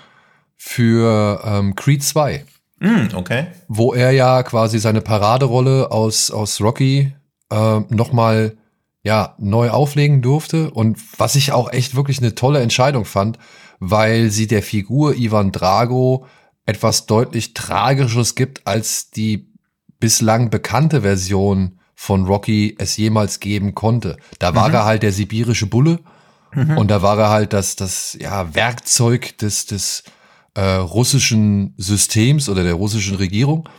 für ähm, Creed 2, Hm, okay. wo er ja quasi seine Paraderolle aus, aus Rocky ähm, nochmal ja, neu auflegen durfte. Und was ich auch echt wirklich eine tolle Entscheidung fand, weil sie der Figur Ivan Drago etwas deutlich Tragisches gibt, als die bislang bekannte Version von Rocky es jemals geben konnte. Da war er halt der sibirische Bulle und da war er halt das, das ja, Werkzeug des, des äh, russischen Systems oder der russischen Regierung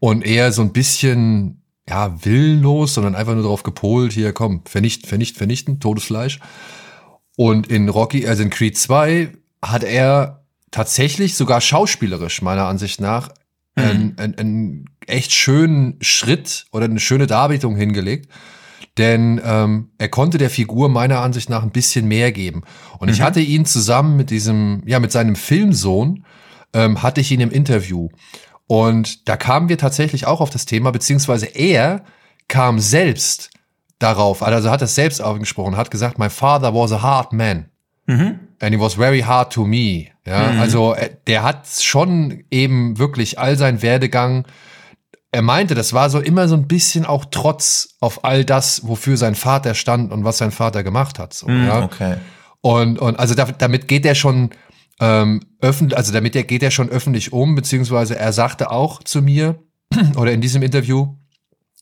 und eher so ein bisschen ja willenlos, sondern einfach nur darauf gepolt, hier komm, vernichten, vernichten, vernichten, Todesfleisch. Und in Rocky, also in Creed 2 hat er tatsächlich sogar schauspielerisch meiner Ansicht nach einen, einen, einen echt schönen Schritt oder eine schöne Darbietung hingelegt. Denn ähm, er konnte der Figur meiner Ansicht nach ein bisschen mehr geben. Und ich hatte ihn zusammen mit diesem, ja, mit seinem Filmsohn, ähm, hatte ich ihn im Interview. Und da kamen wir tatsächlich auch auf das Thema, beziehungsweise er kam selbst darauf, also hat es selbst angesprochen, hat gesagt, my father was a hard man. Mhm. And he was very hard to me. Ja, mhm. also äh, der hat schon eben wirklich all sein Werdegang er meinte, das war so immer so ein bisschen auch Trotz auf all das, wofür sein Vater stand und was sein Vater gemacht hat. So, mm, ja? Okay. Und, und also da, damit geht er schon ähm, öffentlich, also damit er, geht er schon öffentlich um, beziehungsweise er sagte auch zu mir oder in diesem Interview,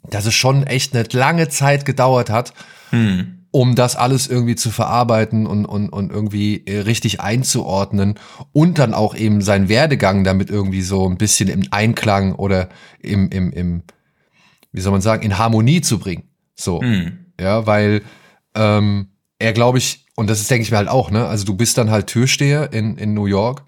dass es schon echt eine lange Zeit gedauert hat, hm um das alles irgendwie zu verarbeiten und, und, und irgendwie äh, richtig einzuordnen und dann auch eben seinen Werdegang damit irgendwie so ein bisschen im Einklang oder im, im, im wie soll man sagen, in Harmonie zu bringen. So. Mhm. Ja, weil ähm, er, glaube ich, und das ist, denke ich mir halt auch, ne, also du bist dann halt Türsteher in, in New York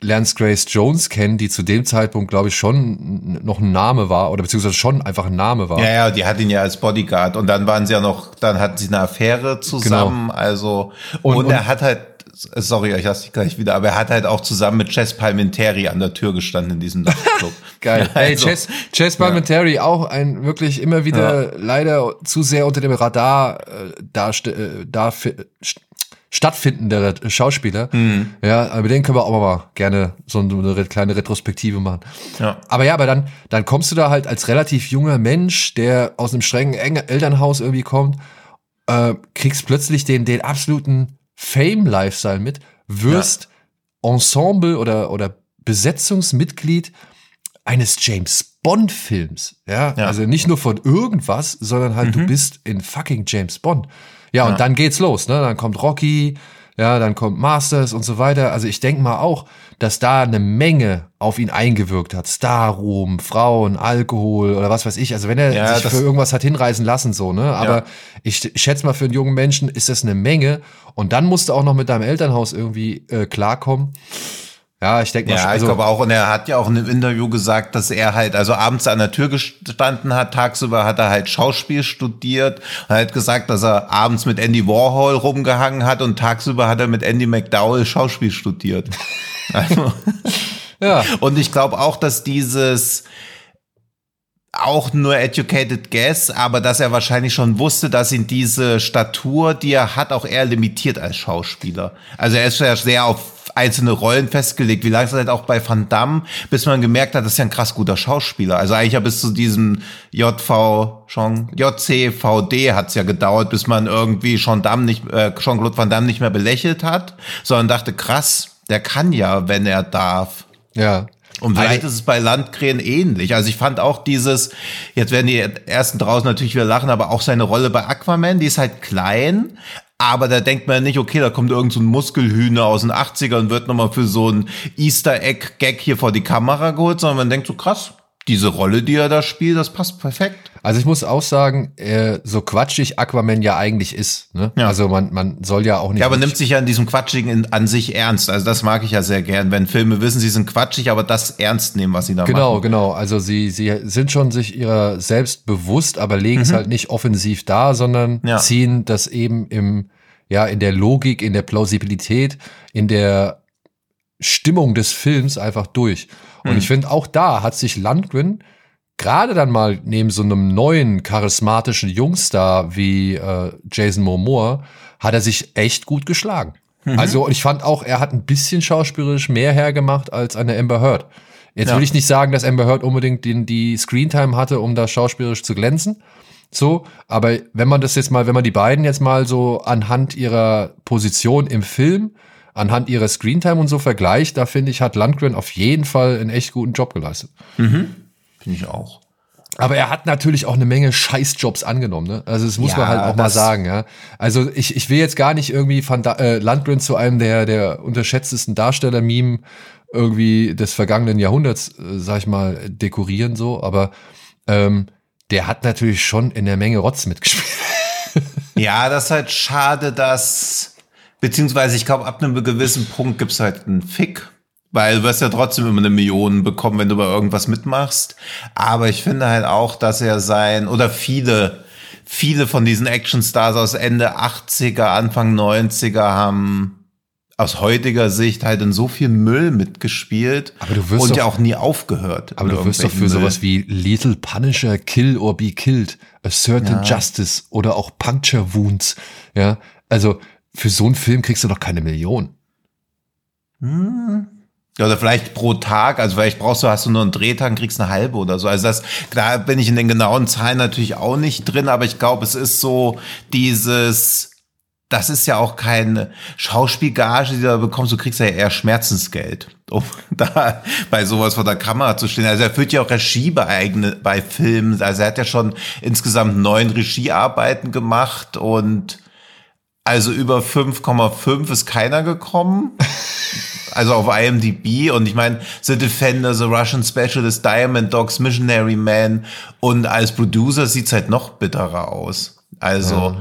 lernst Grace Jones kennen, die zu dem Zeitpunkt, glaube ich, schon noch ein Name war oder beziehungsweise schon einfach ein Name war. Ja, ja, die hat ihn ja als Bodyguard und dann waren sie ja noch, dann hatten sie eine Affäre zusammen, genau. also und, und, und er hat halt sorry, ich lasse dich gleich wieder, aber er hat halt auch zusammen mit Chess Palminteri an der Tür gestanden in diesem Nachtclub. Geil. Ja, also, hey, Chess, Chess Palminteri ja. auch ein wirklich immer wieder ja. leider zu sehr unter dem Radar äh, da, äh, da stattfindende Schauspieler. Mhm. Ja, aber den können wir auch mal gerne so eine kleine Retrospektive machen. Ja. Aber ja, aber dann, dann kommst du da halt als relativ junger Mensch, der aus einem strengen Elternhaus irgendwie kommt, äh, kriegst plötzlich den, den absoluten Fame-Lifestyle mit, wirst ja. Ensemble oder, oder Besetzungsmitglied eines James Bond Films. Ja? ja, also nicht nur von irgendwas, sondern halt mhm. du bist in fucking James Bond. Ja, und dann geht's los, ne? Dann kommt Rocky, ja, dann kommt Masters und so weiter. Also ich denke mal auch, dass da eine Menge auf ihn eingewirkt hat. Starruhm, Frauen, Alkohol oder was weiß ich. Also wenn er ja, sich für irgendwas hat hinreißen lassen, so, ne? Aber ja. ich schätze mal, für einen jungen Menschen ist das eine Menge. Und dann musst du auch noch mit deinem Elternhaus irgendwie äh, klarkommen. Ja, ich denke mal. Ja, also, ich glaube auch. Und er hat ja auch in einem Interview gesagt, dass er halt, also abends an der Tür gestanden hat, tagsüber hat er halt Schauspiel studiert. Er hat gesagt, dass er abends mit Andy Warhol rumgehangen hat und tagsüber hat er mit Andy McDowell Schauspiel studiert. Also, ja. Und ich glaube auch, dass dieses, auch nur educated guess, aber dass er wahrscheinlich schon wusste, dass ihn diese Statur, die er hat, auch eher limitiert als Schauspieler. Also er ist ja sehr auf einzelne Rollen festgelegt, wie lange es halt auch bei Van Damme, bis man gemerkt hat, das ist ja ein krass guter Schauspieler. Also eigentlich ja bis zu diesem JV, Jean, JCVD hat es ja gedauert, bis man irgendwie Jean Damme nicht, äh, Jean-Claude Van Damme nicht mehr belächelt hat, sondern dachte, krass, der kann ja, wenn er darf. Ja. Und vielleicht ist es bei Landkrähen ähnlich. Also ich fand auch dieses, jetzt werden die ersten draußen natürlich wieder lachen, aber auch seine Rolle bei Aquaman, die ist halt klein, aber da denkt man nicht, okay, da kommt irgend so ein Muskelhühner aus den 80ern und wird nochmal für so ein Easter Egg-Gag hier vor die Kamera geholt, sondern man denkt so krass, diese Rolle, die er da spielt, das passt perfekt. Also ich muss auch sagen, äh, so quatschig Aquaman ja eigentlich ist. Ne? Ja. Also man, man soll ja auch nicht. Ja, aber nimmt sich ja in diesem Quatschigen in, an sich ernst. Also das mag ich ja sehr gern, wenn Filme wissen, sie sind quatschig, aber das ernst nehmen, was sie da genau, machen. Genau, genau. Also sie, sie sind schon sich ihrer selbst bewusst, aber legen es mhm. halt nicht offensiv da, sondern ja. ziehen das eben im, ja, in der Logik, in der Plausibilität, in der Stimmung des Films einfach durch. Und mhm. ich finde, auch da hat sich Landgren gerade dann mal neben so einem neuen charismatischen Jungstar wie äh, Jason Momoa, hat er sich echt gut geschlagen. Mhm. Also ich fand auch, er hat ein bisschen schauspielerisch mehr hergemacht als eine Amber Heard. Jetzt ja. will ich nicht sagen, dass Amber Heard unbedingt den, die Screentime hatte, um da schauspielerisch zu glänzen. So, aber wenn man das jetzt mal, wenn man die beiden jetzt mal so anhand ihrer Position im Film, anhand ihrer Screentime und so vergleicht, da finde ich, hat Landgren auf jeden Fall einen echt guten Job geleistet. Mhm. Finde ich auch. Aber er hat natürlich auch eine Menge Scheißjobs angenommen, ne? Also das muss ja, man halt auch mal sagen, ja. Also ich, ich will jetzt gar nicht irgendwie von da, äh, Landgren zu einem der, der unterschätztesten Darsteller-Meme irgendwie des vergangenen Jahrhunderts, äh, sag ich mal, dekorieren so, aber ähm, der hat natürlich schon in der Menge Rotz mitgespielt. ja, das ist halt schade, dass, beziehungsweise ich glaube, ab einem gewissen Punkt gibt's halt einen Fick. Weil du wirst ja trotzdem immer eine Million bekommen, wenn du bei irgendwas mitmachst. Aber ich finde halt auch, dass er sein, oder viele, viele von diesen Actionstars aus Ende 80er, Anfang 90er haben aus heutiger Sicht halt in so viel Müll mitgespielt Aber du wirst und doch- ja auch nie aufgehört. Aber du wirst doch für irgendwelchen sowas wie Lethal Punisher, Kill or Be Killed, A Certain Ja. Justice oder auch Puncture Wounds. Ja, also für so einen Film kriegst du doch keine Million. Ja, Oder vielleicht pro Tag, also vielleicht brauchst du, hast du nur einen Drehtag, und kriegst eine halbe oder so. Also das, da bin ich in den genauen Zahlen natürlich auch nicht drin, aber ich glaube, es ist so dieses, das ist ja auch keine Schauspielgage, die du da bekommst, du kriegst ja eher Schmerzensgeld, um da bei sowas vor der Kamera zu stehen. Also er führt ja auch Regie bei bei Filmen. Also er hat ja schon insgesamt neun Regiearbeiten gemacht und also über 5,5 ist keiner gekommen. Also auf IMDb und ich meine, The Defender, The Russian Specialist, Diamond Dogs, Missionary Man und als Producer sieht's halt noch bitterer aus. Also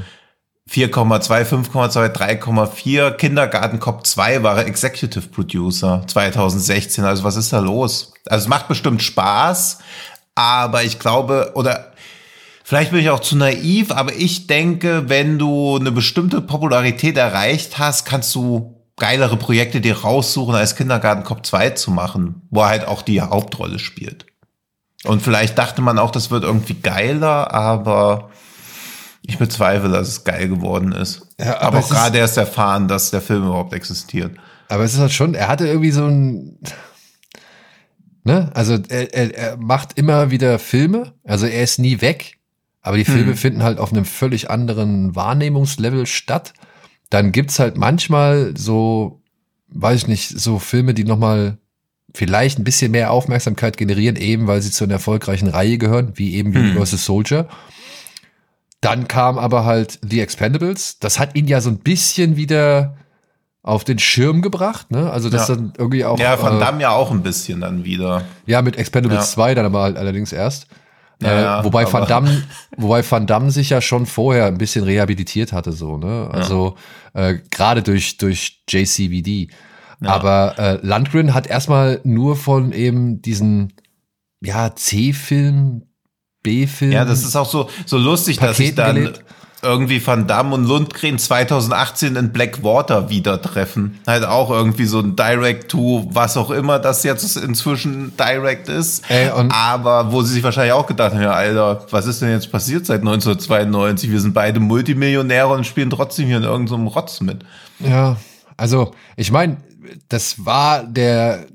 4,2, 5,2, 3,4. Kindergarten Cop 2 war Executive Producer 2016. Also was ist da los? Also es macht bestimmt Spaß, aber ich glaube, oder Vielleicht bin ich auch zu naiv, aber ich denke, wenn du eine bestimmte Popularität erreicht hast, kannst du geilere Projekte dir raussuchen, als Kindergarten Cop 2 zu machen, wo er halt auch die Hauptrolle spielt. Und vielleicht dachte man auch, das wird irgendwie geiler, aber ich bezweifle, dass es geil geworden ist. Ja, aber aber auch gerade erst erfahren, dass der Film überhaupt existiert. Aber es ist halt schon, er hatte irgendwie so ein, ne, also er, er, er macht immer wieder Filme, also er ist nie weg, aber die Filme finden halt auf einem völlig anderen Wahrnehmungslevel statt. Dann gibt's halt manchmal so, weiß ich nicht, so Filme, die nochmal vielleicht ein bisschen mehr Aufmerksamkeit generieren, eben weil sie zu einer erfolgreichen Reihe gehören, wie eben Universal Soldier. Dann kam aber halt The Expendables. Das hat ihn ja so ein bisschen wieder auf den Schirm gebracht, ne? Also das Ja. dann irgendwie auch. Ja, Van äh, Damme ja auch ein bisschen dann wieder. ja, mit Expendables Ja. 2 dann aber halt allerdings erst. Ja, äh, ja, wobei aber- Van Damme, wobei Van Damme sich ja schon vorher ein bisschen rehabilitiert hatte, so, ne? Also äh, gerade durch, durch JCVD. Aber äh, Landgren hat erstmal nur von eben diesen ja, C-Film, B-Film. Ja, das ist auch so, so lustig, dass sich Paketen dann gelebt. Irgendwie Van Damme und Lundgren 2018 in Blackwater wieder treffen. Halt auch irgendwie so ein Direct to was auch immer das jetzt inzwischen Direct ist. Ey, Aber wo sie sich wahrscheinlich auch gedacht haben, ja, Alter, was ist denn jetzt passiert seit 1992? Wir sind beide Multimillionäre und spielen trotzdem hier in irgendeinem Rotz mit. Ja, also ich meine, das war der,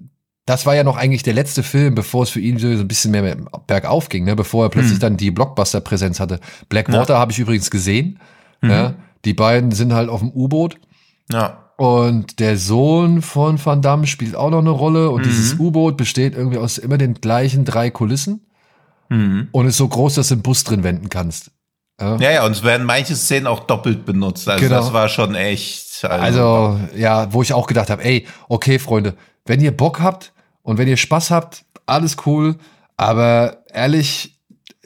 das war ja noch eigentlich der letzte Film, bevor es für ihn so ein bisschen mehr bergauf ging, ne? bevor er plötzlich dann die Blockbuster-Präsenz hatte. Blackwater habe ich übrigens gesehen. Ja? Die beiden sind halt auf dem U-Boot. Ja. Und der Sohn von Van Damme spielt auch noch eine Rolle. Und dieses U-Boot besteht irgendwie aus immer den gleichen drei Kulissen. Und ist so groß, dass du einen Bus drin wenden kannst. Ja, ja, und es werden manche Szenen auch doppelt benutzt. Also Genau. das war schon echt. Also, ja, wo ich auch gedacht habe, ey, okay, Freunde, wenn ihr Bock habt und wenn ihr Spaß habt, alles cool, aber ehrlich,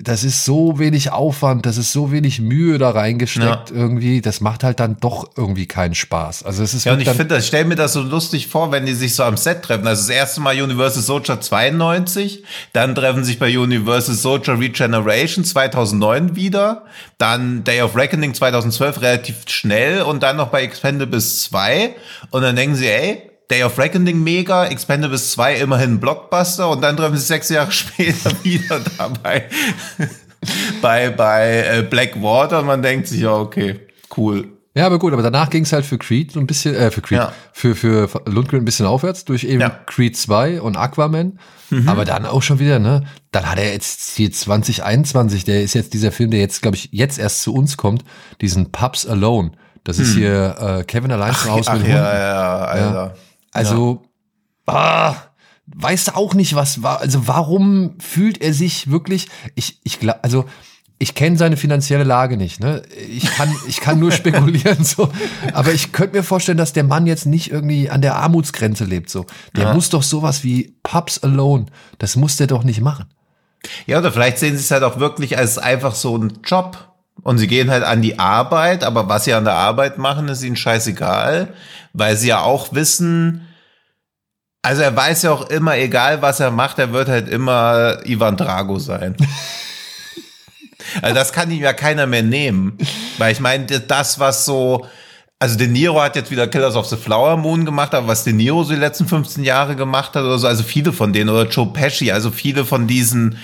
das ist so wenig Aufwand, das ist so wenig Mühe da reingesteckt irgendwie, das macht halt dann doch irgendwie keinen Spaß. Also es ist Ja, und ich finde, ich stelle mir das so lustig vor, wenn die sich so am Set treffen. Also das erste Mal Universal Soldier 92, dann treffen sich bei Universal Soldier Regeneration 2009 wieder, dann Day of Reckoning 2012 relativ schnell und dann noch bei Expendables 2 und dann denken sie, ey, Day of Reckoning mega, Expendables 2 immerhin Blockbuster und dann treffen sie sechs Jahre später wieder dabei bei, bei äh, Blackwater und man denkt sich, ja, okay, cool. ja, aber gut, aber danach ging es halt für Creed so ein bisschen, äh, für Creed, Ja. für, für Lundgren ein bisschen aufwärts durch eben Ja. Creed 2 und Aquaman. Mhm. Aber dann auch schon wieder, ne? Dann hat er jetzt hier 2021, der ist jetzt dieser Film, der jetzt, glaube ich, jetzt erst zu uns kommt, diesen Pubs Alone. Das ist hier äh, Kevin allein zu Hause Hm. Ach mit ja, Hunden. ja, Alter. Also, ah, weißt du auch nicht, was war, also warum fühlt er sich wirklich, ich, ich glaube, also, ich kenne seine finanzielle Lage nicht, ne? Ich kann, ich kann nur spekulieren, so. Aber ich könnte mir vorstellen, dass der Mann jetzt nicht irgendwie an der Armutsgrenze lebt, so. Der muss doch sowas wie Pubs Alone, das muss der doch nicht machen. Ja, oder vielleicht sehen sie es halt auch wirklich als einfach so ein Job. Und sie gehen halt an die Arbeit, aber was sie an der Arbeit machen, ist ihnen scheißegal, weil sie ja auch wissen, also er weiß ja auch immer, egal was er macht, er wird halt immer Ivan Drago sein. also das kann ihm ja keiner mehr nehmen. Weil ich meine, das, was so Also De Niro hat jetzt wieder Killers of the Flower Moon gemacht, aber was De Niro so die letzten 15 Jahre gemacht hat oder so, also viele von denen, oder Joe Pesci, also viele von diesen,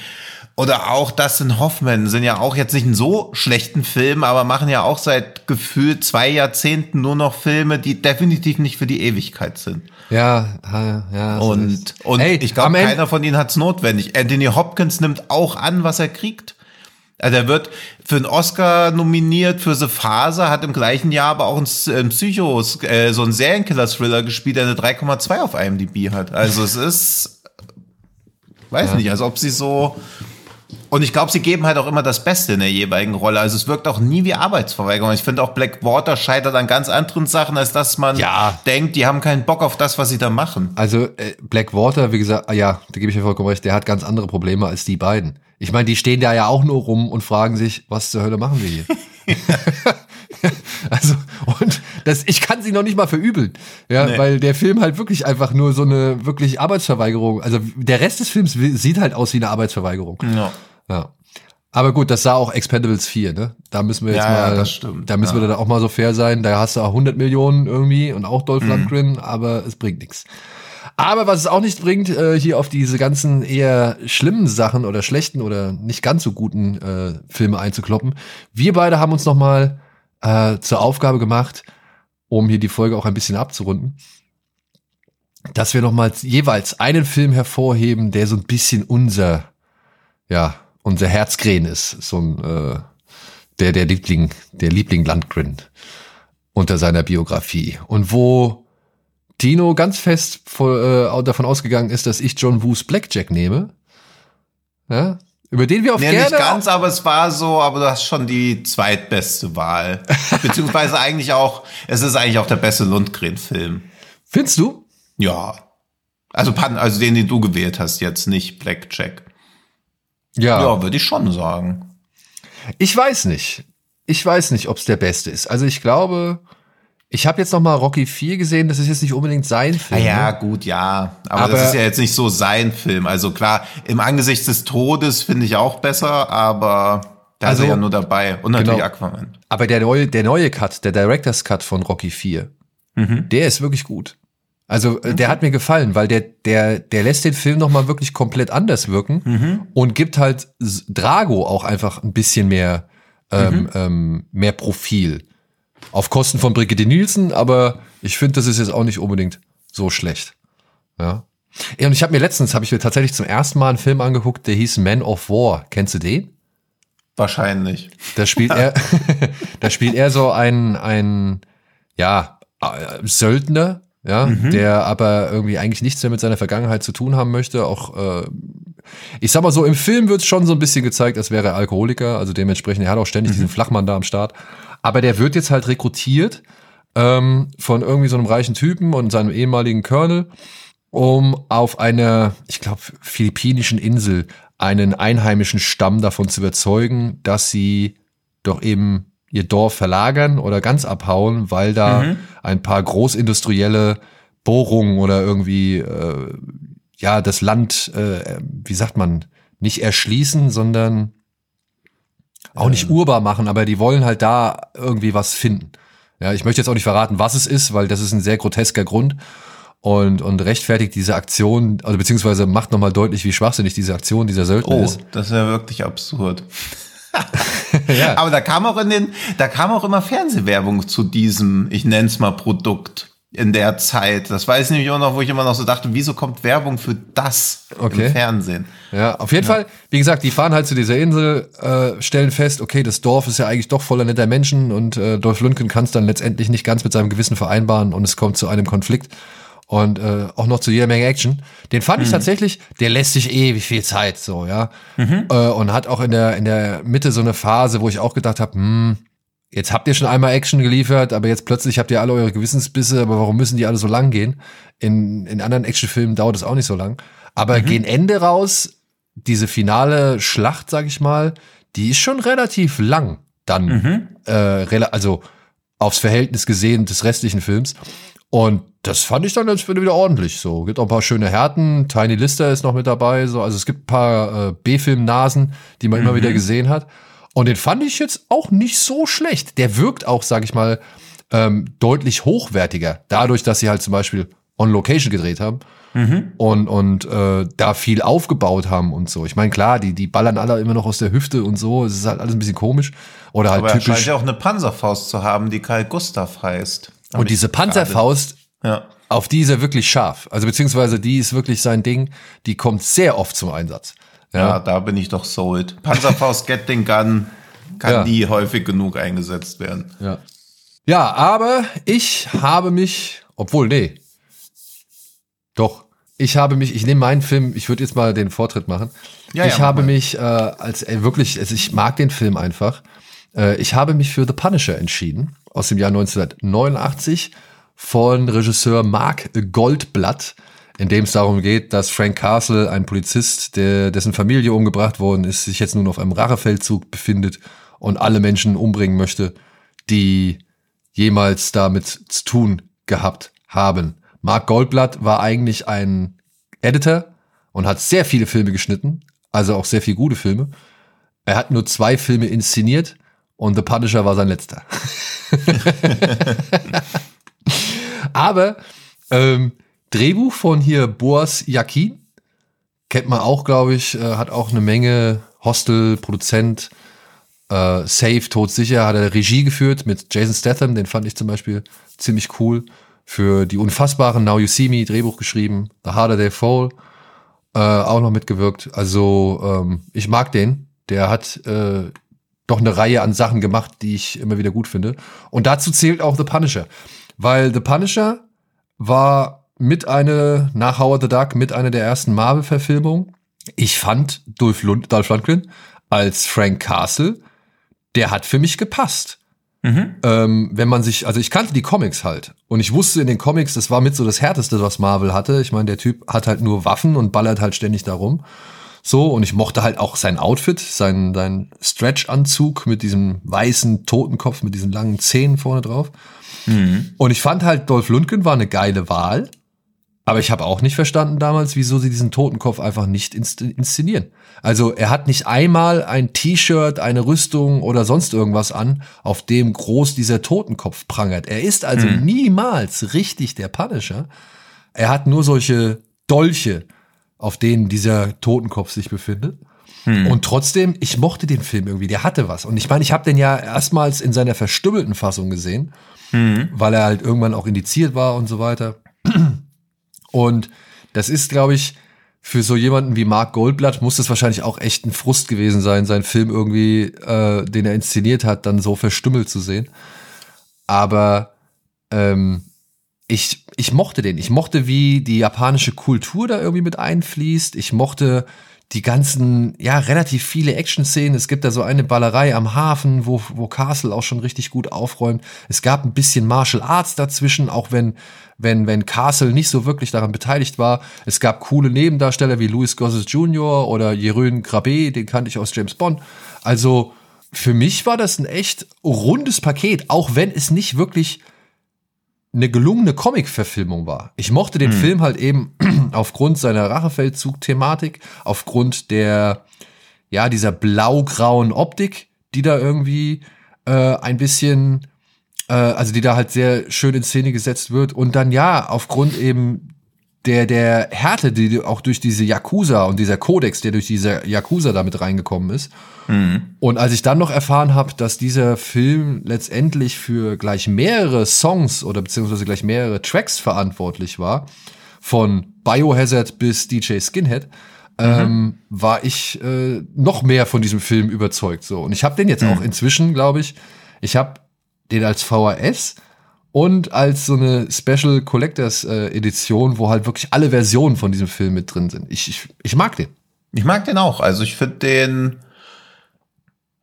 oder auch Dustin Hoffman sind ja auch jetzt nicht in so schlechten Filmen, aber machen ja auch seit gefühlt zwei Jahrzehnten nur noch Filme, die definitiv nicht für die Ewigkeit sind. Ja, ja, ja. so Und, ist- und Ey, ich glaube, Ende- keiner von ihnen hat es notwendig. Anthony Hopkins nimmt auch an, was er kriegt. Also er wird für einen Oscar nominiert für The Phase, hat im gleichen Jahr aber auch ein, ein Psycho, äh, so ein Serienkiller-Thriller gespielt, der eine 3,2 auf IMDb hat. Also es ist, weiß nicht, als ob sie so und ich glaube, sie geben halt auch immer das Beste in der jeweiligen Rolle. Also es wirkt auch nie wie Arbeitsverweigerung. Ich finde auch Blackwater scheitert an ganz anderen Sachen, als dass man Ja. denkt, die haben keinen Bock auf das, was sie da machen. Also äh, Blackwater, wie gesagt, ah ja, da gebe ich dir vollkommen recht, der hat ganz andere Probleme als die beiden. Ich meine, die stehen da ja auch nur rum und fragen sich, was zur Hölle machen wir hier? also, und das, ich kann sie noch nicht mal verübeln. Ja, Nee. weil der Film halt wirklich einfach nur so eine wirklich Arbeitsverweigerung, also der Rest des Films sieht halt aus wie eine Arbeitsverweigerung. Ja. Ja. Aber gut, das sah auch Expendables 4, ne? Da müssen wir jetzt Ja, ja, mal, das stimmt, da müssen ja. wir dann auch mal so fair sein. Da hast du auch 100 Millionen irgendwie und auch Mhm. Dolph Lundgren, aber es bringt nichts. Aber was es auch nicht bringt, äh, hier auf diese ganzen eher schlimmen Sachen oder schlechten oder nicht ganz so guten äh, Filme einzukloppen. Wir beide haben uns noch mal äh, zur Aufgabe gemacht, um hier die Folge auch ein bisschen abzurunden, dass wir noch mal jeweils einen Film hervorheben, der so ein bisschen unser, ja, unser Herzkrähen ist, so ein äh, der der Liebling, der Liebling Landgren unter seiner Biografie und wo Dino ganz fest vor, äh, davon ausgegangen ist, dass ich John Woos Blackjack nehme, ja, über den wir auf Nee, gerne nicht ganz, aber es war so, aber du hast schon die zweitbeste Wahl. Beziehungsweise eigentlich auch, es ist eigentlich auch der beste Lundgren-Film. findest du? Ja. Also, Pan, also den, den du gewählt hast, jetzt nicht Blackjack. Ja, Ja, würde ich schon sagen. ich weiß nicht. Ich weiß nicht, ob es der beste ist. Also ich glaube, ich habe jetzt noch mal Rocky 4 gesehen. Das ist jetzt nicht unbedingt sein Ah, Film. ja, ne? gut, ja. Aber, Aber- das ist ja jetzt nicht so sein Film. Also klar, im Angesicht des Todes finde ich auch besser, aber da Also- ist er ja nur dabei. Und natürlich Genau. Aquaman. Aber der neue, der neue Cut, der Director's Cut von Rocky 4, Mhm. der ist wirklich gut. Also äh, der hat mir gefallen, weil der, der, der lässt den Film noch mal wirklich komplett anders wirken Mhm. und gibt halt Drago auch einfach ein bisschen mehr, ähm, Mhm. ähm, mehr Profil. Auf Kosten von Brigitte Nielsen, aber ich finde, das ist jetzt auch nicht unbedingt so schlecht. Ja. ja und ich habe mir letztens, habe ich mir tatsächlich zum ersten Mal einen Film angeguckt, der hieß Man of War. Kennst du den? Wahrscheinlich. Da spielt er, da spielt er so ein, ein, ja, äh, Söldner, ja, der aber irgendwie eigentlich nichts mehr mit seiner Vergangenheit zu tun haben möchte. Auch, äh, ich sag mal so, im Film wird schon so ein bisschen gezeigt, als wäre er Alkoholiker, also dementsprechend, er hat auch ständig diesen Flachmann da am Start. Aber der wird jetzt halt rekrutiert ähm, von irgendwie so einem reichen Typen und seinem ehemaligen Colonel, um auf einer, ich glaube, philippinischen Insel einen einheimischen Stamm davon zu überzeugen, dass sie doch eben ihr Dorf verlagern oder ganz abhauen, weil da ein paar großindustrielle Bohrungen oder irgendwie äh, ja das Land, äh, wie sagt man, nicht erschließen, sondern auch nicht urbar machen, aber die wollen halt da irgendwie was finden. Ja, ich möchte jetzt auch nicht verraten, was es ist, weil das ist ein sehr grotesker Grund und, und rechtfertigt diese Aktion, also beziehungsweise macht nochmal deutlich, wie schwachsinnig diese Aktion dieser Söldner Oh, ist. das ist ja wirklich absurd. Ja. Aber da kam auch in den, da kam auch immer Fernsehwerbung zu diesem, ich nenn's mal Produkt in der Zeit. Das weiß ich nämlich auch noch, wo ich immer noch so dachte, wieso kommt Werbung für das Okay. im Fernsehen? Ja, auf jeden Fall, wie gesagt, die fahren halt zu dieser Insel, äh, stellen fest, okay, das Dorf ist ja eigentlich doch voller netter Menschen und äh, Dolph Lundgren kann es dann letztendlich nicht ganz mit seinem Gewissen vereinbaren und es kommt zu einem Konflikt und äh, auch noch zu jeder Menge Action. Den fand ich tatsächlich, der lässt sich ewig viel Zeit so, ja. Äh, und hat auch in der, in der Mitte so eine Phase, wo ich auch gedacht habe, hm, jetzt habt ihr schon einmal Action geliefert, aber jetzt plötzlich habt ihr alle eure Gewissensbisse, aber warum müssen die alle so lang gehen? In, in anderen Actionfilmen dauert es auch nicht so lang. Aber gegen Ende raus, diese finale Schlacht, sag ich mal, die ist schon relativ lang dann, äh, rela- also aufs Verhältnis gesehen des restlichen Films. Und das fand ich dann jetzt wieder ordentlich. So gibt auch ein paar schöne Härten. Tiny Lister ist noch mit dabei. So also es gibt ein paar äh, B-Film-Nasen, die man immer wieder gesehen hat. Und den fand ich jetzt auch nicht so schlecht. Der wirkt auch, sag ich mal, ähm, deutlich hochwertiger. Dadurch, dass sie halt zum Beispiel on Location gedreht haben mhm. und, und äh, da viel aufgebaut haben und so. Ich meine, klar, die, die ballern alle immer noch aus der Hüfte und so. Es ist halt alles ein bisschen komisch. Oder halt Aber typisch. er scheint ja auch eine Panzerfaust zu haben, die Karl Gustav heißt. Und diese Panzerfaust, Ja. auf die ist er wirklich scharf. Also beziehungsweise die ist wirklich sein Ding. Die kommt sehr oft zum Einsatz. Ja, da bin ich doch sold. Panzerfaust Gatling Gun kann Ja. nie häufig genug eingesetzt werden. Ja. Ja, aber ich habe mich, obwohl, nee. Doch. Ich habe mich, ich nehme meinen Film, ich würde jetzt mal den Vortritt machen. Ja, ich ja, habe mich äh, als äh, wirklich, also ich mag den Film einfach. Äh, ich habe mich für The Punisher entschieden, aus dem Jahr 1989 von Regisseur Mark Goldblatt, in dem es darum geht, dass Frank Castle, ein Polizist, der, dessen Familie umgebracht worden ist, sich jetzt nun auf einem Rachefeldzug befindet und alle Menschen umbringen möchte, die jemals damit zu tun gehabt haben. Mark Goldblatt war eigentlich ein Editor und hat sehr viele Filme geschnitten, also auch sehr viele gute Filme. Er hat nur zwei Filme inszeniert und The Punisher war sein letzter. Aber ähm, Drehbuch von hier Boas Yakin kennt man auch, glaube ich, äh, hat auch eine Menge Hostel, Produzent, äh, Safe, Todsicher, hat er Regie geführt mit Jason Statham, den fand ich zum Beispiel ziemlich cool. Für die unfassbaren Now You See Me Drehbuch geschrieben, The Harder They Fall, äh, auch noch mitgewirkt. Also ähm, ich mag den. Der hat äh, doch eine Reihe an Sachen gemacht, die ich immer wieder gut finde. Und dazu zählt auch The Punisher. Weil The Punisher war mit eine, nach Howard the Duck, mit einer der ersten Marvel-Verfilmungen. Ich fand Dolph, Lund, Dolph Lundgren als Frank Castle, der hat für mich gepasst. Ähm, wenn man sich, also ich kannte die Comics halt und ich wusste in den Comics, das war mit so das härteste, was Marvel hatte. Ich meine, der Typ hat halt nur Waffen und ballert halt ständig darum. So, und ich mochte halt auch sein Outfit, sein, sein Stretch-Anzug mit diesem weißen Totenkopf, mit diesen langen Zähnen vorne drauf. Und ich fand halt, Dolph Lundgren war eine geile Wahl. Aber ich habe auch nicht verstanden damals, wieso sie diesen Totenkopf einfach nicht inszenieren. Also er hat nicht einmal ein T-Shirt, eine Rüstung oder sonst irgendwas an, auf dem groß dieser Totenkopf prangert. Er ist also niemals richtig der Punisher. Er hat nur solche Dolche, auf denen dieser Totenkopf sich befindet. Und trotzdem, ich mochte den Film irgendwie, der hatte was. Und ich meine, ich habe den ja erstmals in seiner verstümmelten Fassung gesehen, weil er halt irgendwann auch indiziert war und so weiter. Und das ist, glaube ich, für so jemanden wie Mark Goldblatt muss das wahrscheinlich auch echt ein Frust gewesen sein, seinen Film irgendwie, äh, den er inszeniert hat, dann so verstümmelt zu sehen. Aber ähm, ich, ich mochte den. Ich mochte, wie die japanische Kultur da irgendwie mit einfließt. Ich mochte die ganzen, ja, relativ viele Action-Szenen. Es gibt da so eine Ballerei am Hafen, wo, wo Castle auch schon richtig gut aufräumt. Es gab ein bisschen Martial Arts dazwischen, auch wenn, wenn, wenn Castle nicht so wirklich daran beteiligt war. Es gab coole Nebendarsteller wie Louis Gossett Jr. oder Jeroen Grabé, den kannte ich aus James Bond. Also, für mich war das ein echt rundes Paket, auch wenn es nicht wirklich eine gelungene Comic-Verfilmung war. Ich mochte den Film halt eben aufgrund seiner Rachefeldzug-Thematik, aufgrund der, ja, dieser blau-grauen Optik, die da irgendwie äh, ein bisschen, äh, also die da halt sehr schön in Szene gesetzt wird. Und dann ja, aufgrund eben der, der Härte, die auch durch diese Yakuza und dieser Kodex, der durch diese Yakuza damit reingekommen ist. Und als ich dann noch erfahren habe, dass dieser Film letztendlich für gleich mehrere Songs oder beziehungsweise gleich mehrere Tracks verantwortlich war, von Biohazard bis DJ Skinhead, ähm, war ich äh, noch mehr von diesem Film überzeugt. So und ich habe den jetzt auch inzwischen, glaube ich, ich habe den als VHS und als so eine Special Collectors äh, Edition, wo halt wirklich alle Versionen von diesem Film mit drin sind. Ich, ich, ich mag den. Ich mag den auch. Also ich finde den,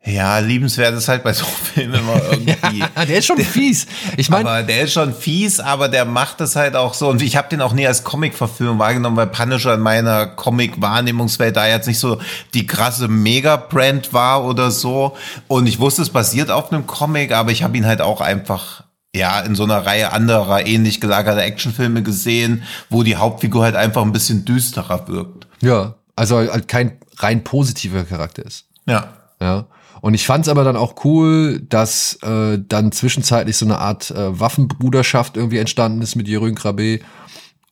ja, liebenswert ist halt bei so Filmen immer irgendwie. der ist schon fies. Ich meine, der ist schon fies, aber der macht es halt auch so. Und ich habe den auch nie als Comic-Verfilmung wahrgenommen, weil Punisher in meiner Comic-Wahrnehmungswelt da jetzt nicht so die krasse Mega-Brand war oder so. Und ich wusste, es basiert auf einem Comic, aber ich habe ihn halt auch einfach ja, in so einer Reihe anderer ähnlich gelagerter Actionfilme gesehen, wo die Hauptfigur halt einfach ein bisschen düsterer wirkt. Ja, also halt kein rein positiver Charakter ist. Ja. Ja. Und ich fand es aber dann auch cool, dass äh, dann zwischenzeitlich so eine Art äh, Waffenbruderschaft irgendwie entstanden ist mit Jürgen Krabbe.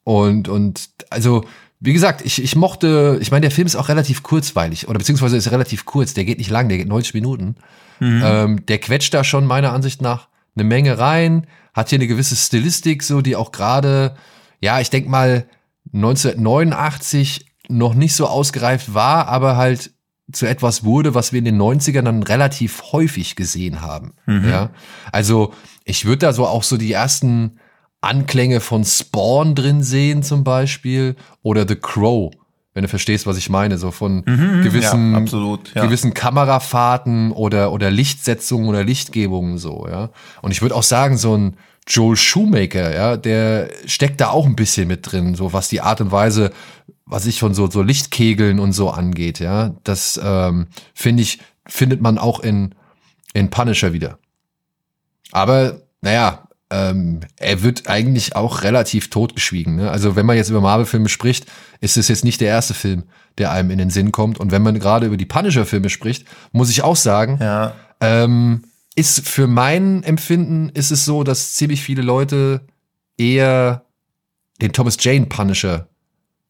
Und, und also, wie gesagt, ich, ich mochte, ich meine, der Film ist auch relativ kurzweilig, oder beziehungsweise ist relativ kurz, der geht nicht lang, der geht 90 Minuten. Mhm. Ähm, der quetscht da schon meiner Ansicht nach eine Menge rein, hat hier eine gewisse Stilistik, so die auch gerade, ja, ich denk mal, 1989 noch nicht so ausgereift war, aber halt zu etwas wurde, was wir in den 90ern dann relativ häufig gesehen haben. Mhm. Ja, also ich würde da so auch so die ersten Anklänge von Spawn drin sehen zum Beispiel oder The Crow, wenn du verstehst, was ich meine, so von mhm, gewissen, ja, absolut, ja. gewissen Kamerafahrten oder, oder Lichtsetzungen oder Lichtgebungen so, ja. Und ich würde auch sagen, so ein Joel Shoemaker, ja, der steckt da auch ein bisschen mit drin, so was die Art und Weise, was ich von so, so Lichtkegeln und so angeht, ja. Das ähm, finde ich, findet man auch in, in Punisher wieder. Aber, naja, ähm, er wird eigentlich auch relativ totgeschwiegen. Ne? Also wenn man jetzt über Marvel-Filme spricht, ist es jetzt nicht der erste Film, der einem in den Sinn kommt. Und wenn man gerade über die Punisher-Filme spricht, muss ich auch sagen, ja. ähm, ist für mein Empfinden ist es so, dass ziemlich viele Leute eher den Thomas Jane Punisher,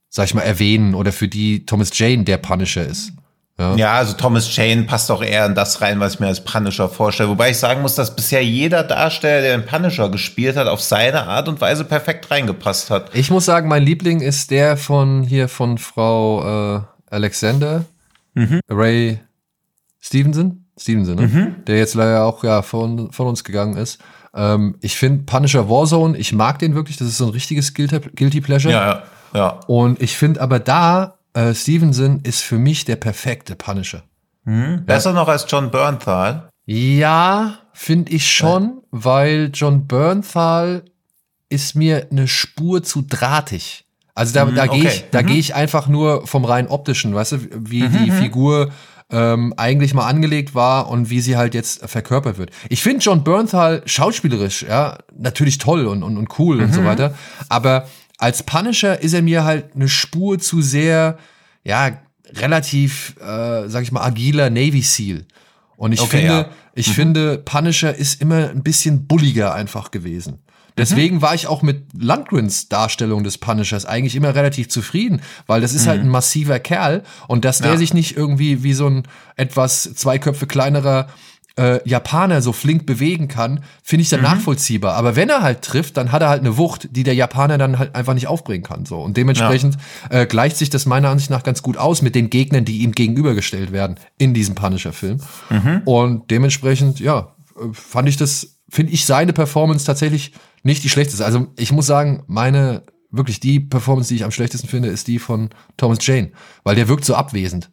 sag ich mal, erwähnen oder für die Thomas Jane der Punisher ist. Ja. ja, also Thomas Jane passt auch eher in das rein, was ich mir als Punisher vorstelle. Wobei ich sagen muss, dass bisher jeder Darsteller, der den Punisher gespielt hat, auf seine Art und Weise perfekt reingepasst hat. Ich muss sagen, mein Liebling ist der von hier von Frau äh, Alexander, mhm. Ray Stevenson. Stevenson, ne? Mhm. der jetzt leider auch ja von, von uns gegangen ist. Ähm, ich finde Punisher Warzone, ich mag den wirklich, das ist so ein richtiges Guilty, Guilty Pleasure. Ja, ja. ja. Und ich finde aber da, äh, Stevenson ist für mich der perfekte Punisher. Mhm. Besser ja. noch als John Bernthal? Ja, finde ich schon, weil John Bernthal ist mir eine Spur zu drahtig. Also da, mhm, da gehe okay. ich, da mhm. gehe ich einfach nur vom rein optischen, weißt du, wie mhm, die mhm. Figur ähm, eigentlich mal angelegt war und wie sie halt jetzt verkörpert wird. Ich finde John Bernthal schauspielerisch, ja, natürlich toll und, und, und cool und so mhm. weiter. Aber als Punisher ist er mir halt eine Spur zu sehr, ja, relativ, äh, sag ich mal, agiler Navy Seal. Und ich okay, finde, ja. ich mhm. finde, Punisher ist immer ein bisschen bulliger einfach gewesen. Deswegen mhm. war ich auch mit Landgrins Darstellung des Punishers eigentlich immer relativ zufrieden, weil das ist halt mhm. halt ein massiver Kerl und dass der ja. sich nicht irgendwie wie so ein etwas zwei Köpfe kleinerer äh, Japaner so flink bewegen kann, finde ich dann mhm. nachvollziehbar. Aber wenn er halt trifft, dann hat er halt eine Wucht, die der Japaner dann halt einfach nicht aufbringen kann. So. Und dementsprechend ja. äh, gleicht sich das meiner Ansicht nach ganz gut aus mit den Gegnern, die ihm gegenübergestellt werden in diesem Punisher-Film. Mhm. Und dementsprechend, ja, äh, fand ich das, finde ich seine Performance tatsächlich nicht die schlechteste. Also ich muss sagen, meine, wirklich die Performance, die ich am schlechtesten finde, ist die von Thomas Jane. Weil der wirkt so abwesend.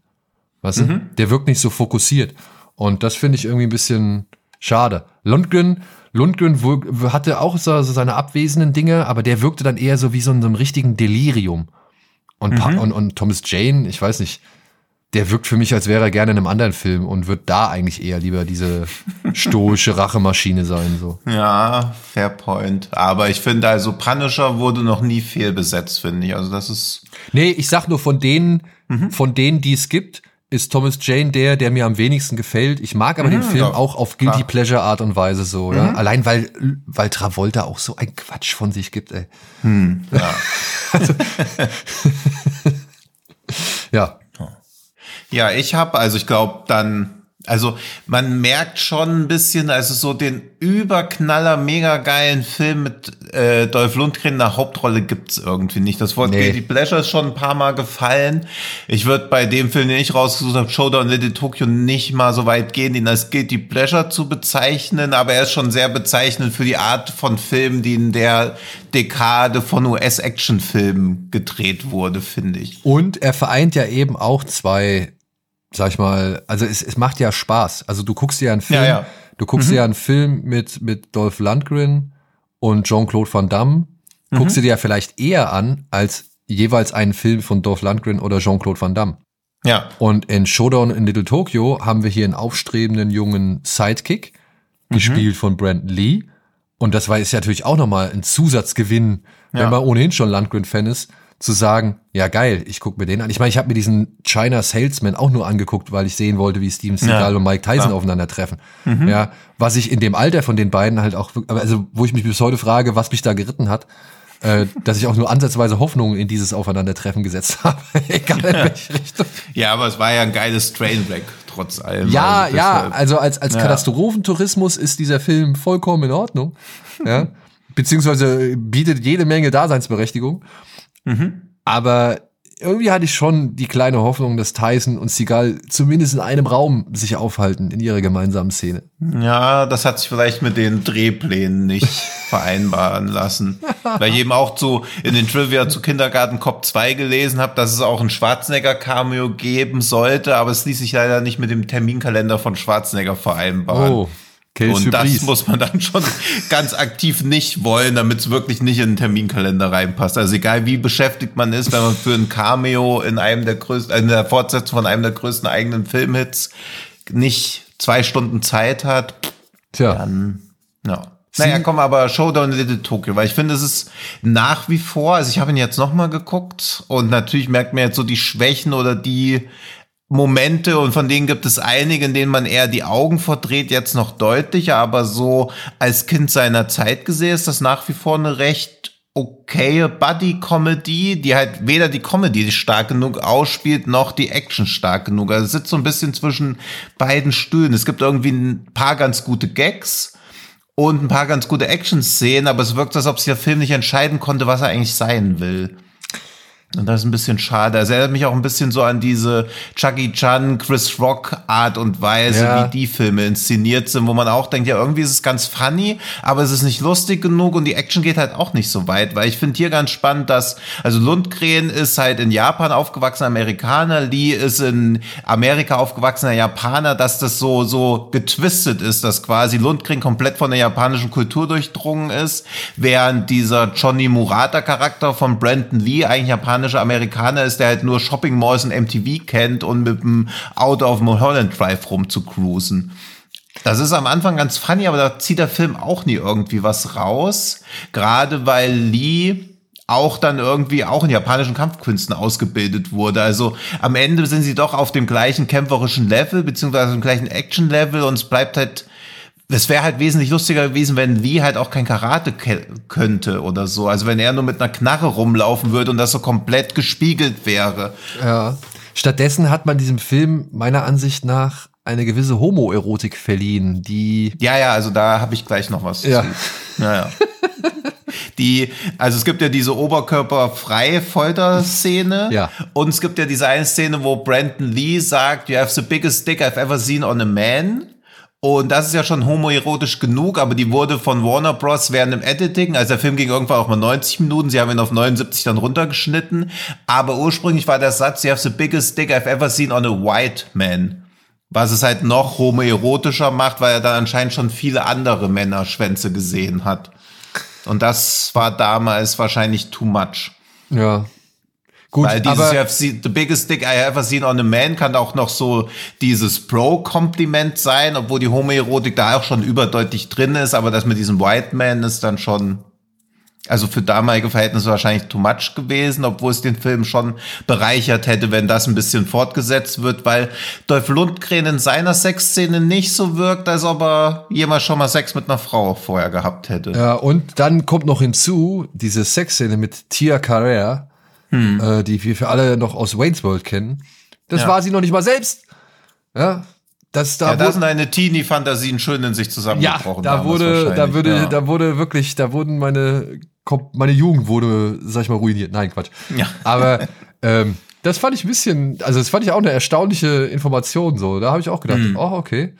Weißt mhm. du? Der wirkt nicht so fokussiert. Und das finde ich irgendwie ein bisschen schade. Lundgren, Lundgren hatte auch so, so, seine abwesenden Dinge, aber der wirkte dann eher so wie so in so einem richtigen Delirium. Und, mhm. und, und Thomas Jane, ich weiß nicht, der wirkt für mich, als wäre er gerne in einem anderen Film und wird da eigentlich eher lieber diese stoische Rachemaschine sein. So. Ja, fair point. Aber ich finde also Punisher wurde noch nie fehlbesetzt, finde ich. Also das ist. Nee, ich sag nur von denen, mhm. von denen, die es gibt, ist Thomas Jane der, der mir am wenigsten gefällt. Ich mag aber mhm, den Film ja, auch auf Guilty klar. Pleasure Art und Weise so, mhm. ja. Allein weil, weil Travolta auch so ein Quatsch von sich gibt, ey. Hm, ja. also, ja. Ja, ich habe, also ich glaube dann, also man merkt schon ein bisschen, also so den Überknaller, mega geilen Film mit äh, Dolph Lundgren in der Hauptrolle gibt's irgendwie nicht. Das Wort nee. Guilty Pleasure ist schon ein paar Mal gefallen. Ich würde bei dem Film, den ich rausgesucht habe, Showdown Little Tokyo, nicht mal so weit gehen, ihn als Guilty Pleasure zu bezeichnen, aber er ist schon sehr bezeichnend für die Art von Film, die in der Dekade von US-Action-Filmen gedreht wurde, finde ich. Und er vereint ja eben auch zwei sag ich mal, also es, es macht ja Spaß. Also du guckst dir einen Film, ja, ja. du guckst mhm. dir einen Film mit, mit Dolph Lundgren und Jean-Claude Van Damme, mhm. guckst du dir ja vielleicht eher an, als jeweils einen Film von Dolph Lundgren oder Jean-Claude Van Damme. Ja. Und in Showdown in Little Tokyo haben wir hier einen aufstrebenden jungen Sidekick, mhm. gespielt von Brandon Lee. Und das war ist ja natürlich auch nochmal ein Zusatzgewinn, ja. wenn man ohnehin schon Lundgren-Fan ist, zu sagen, ja geil, ich gucke mir den an. Ich meine, ich habe mir diesen China Salesman auch nur angeguckt, weil ich sehen wollte, wie Steven Seagal Ja, und Mike Tyson klar. aufeinandertreffen. Ja, was ich in dem Alter von den beiden halt auch, also wo ich mich bis heute frage, was mich da geritten hat, äh, dass ich auch nur ansatzweise Hoffnungen in dieses Aufeinandertreffen gesetzt habe, egal in welche Richtung. Ja, aber es war ja ein geiles Trainwreck, trotz allem. Ja, Also ja, also als, als Ja. Katastrophentourismus ist dieser Film vollkommen in Ordnung. Ja. Beziehungsweise bietet jede Menge Daseinsberechtigung. Mhm. Aber irgendwie hatte ich schon die kleine Hoffnung, dass Tyson und Seagal zumindest in einem Raum sich aufhalten in ihrer gemeinsamen Szene. Ja, das hat sich vielleicht mit den Drehplänen nicht vereinbaren lassen. Weil ich eben auch zu, in den Trivia zu Kindergarten Cop 2 gelesen habe, dass es auch ein Schwarzenegger-Cameo geben sollte, aber es ließ sich leider nicht mit dem Terminkalender von Schwarzenegger vereinbaren. Oh, quelle Und das surprise. muss man dann schon ganz aktiv nicht wollen, damit es wirklich nicht in den Terminkalender reinpasst. Also egal wie beschäftigt man ist, wenn man für ein Cameo in einem der größten, in der Fortsetzung von einem der größten eigenen Filmhits nicht zwei Stunden Zeit hat, Tja, dann, ja. Naja, komm, aber Showdown in Little Tokyo, weil ich finde, es ist nach wie vor, also ich habe ihn jetzt nochmal geguckt und natürlich merkt man jetzt so die Schwächen oder die Momente und von denen gibt es einige, in denen man eher die Augen verdreht, jetzt noch deutlicher, aber so als Kind seiner Zeit gesehen ist das nach wie vor eine recht okaye Buddy-Comedy, die halt weder die Comedy stark genug ausspielt, noch die Action stark genug. Also es sitzt so ein bisschen zwischen beiden Stühlen. Es gibt irgendwie ein paar ganz gute Gags und ein paar ganz gute Action-Szenen, aber es wirkt, als ob sich der Film nicht entscheiden konnte, was er eigentlich sein will. Und das ist ein bisschen schade. Es erinnert mich auch ein bisschen so an diese Chucky Chan, Chris Rock Art und Weise, Ja. wie die Filme inszeniert sind, wo man auch denkt, ja, irgendwie ist es ganz funny, aber es ist nicht lustig genug und die Action geht halt auch nicht so weit, weil ich finde hier ganz spannend, dass, also Lundgren ist halt in Japan aufgewachsener Amerikaner, Lee ist in Amerika aufgewachsener Japaner, dass das so, so getwistet ist, dass quasi Lundgren komplett von der japanischen Kultur durchdrungen ist, während dieser Johnny Murata Charakter von Brandon Lee eigentlich japanischer Amerikaner ist, der halt nur Shopping Malls und MTV kennt und mit dem Auto auf Mulholland Drive rum zu cruisen. Das ist am Anfang ganz funny, aber da zieht der Film auch nie irgendwie was raus. Gerade weil Lee auch dann irgendwie auch in japanischen Kampfkünsten ausgebildet wurde. Also am Ende sind sie doch auf dem gleichen kämpferischen Level, beziehungsweise dem gleichen Action-Level und es bleibt halt, es wäre halt wesentlich lustiger gewesen, wenn Lee halt auch kein Karate könnte oder so. Also wenn er nur mit einer Knarre rumlaufen würde und das so komplett gespiegelt wäre. ja. Stattdessen hat man diesem Film meiner Ansicht nach eine gewisse Homoerotik verliehen, die Ja, ja, also da habe ich gleich noch was Ja. zu. Ja, ja. Die, also es gibt ja diese oberkörperfreie Folterszene. Ja. Und es gibt ja diese eine Szene, wo Brandon Lee sagt, you have the biggest dick I've ever seen on a man. Und das ist ja schon homoerotisch genug, aber die wurde von Warner Bros. während dem Editing, also der Film ging irgendwann auch mal 90 Minuten, sie haben ihn auf 79 dann runtergeschnitten, aber ursprünglich war der Satz, you have the biggest dick I've ever seen on a white man. Was es halt noch homoerotischer macht, weil er dann anscheinend schon viele andere Männerschwänze gesehen hat. Und das war damals wahrscheinlich too much. ja gut, Weil dieses aber seen, The biggest dick I ever seen on a man kann auch noch so dieses Pro-Kompliment sein, obwohl die Homoerotik da auch schon überdeutlich drin ist, aber das mit diesem White Man ist dann schon, also für damalige Verhältnisse wahrscheinlich too much gewesen, obwohl es den Film schon bereichert hätte, wenn das ein bisschen fortgesetzt wird, weil Dolph Lundgren in seiner Sexszene nicht so wirkt, als ob er jemals schon mal Sex mit einer Frau vorher gehabt hätte. Ja, und dann kommt noch hinzu diese Sexszene mit Tia Carrere, äh, die wir für alle noch aus Wayne's World kennen. Das Ja. war sie noch nicht mal selbst. Ja, das da Ja, da sind eine Teenie-Fantasien schön in sich ja, zusammengebrochen. da damals wurde, da wurde, ja. da wurde wirklich, da wurden meine, meine Jugend wurde, sag ich mal, ruiniert. Nein, Quatsch. Ja. Aber ähm, das fand ich ein bisschen, also das fand ich auch eine erstaunliche Information. So, da habe ich auch gedacht, oh okay,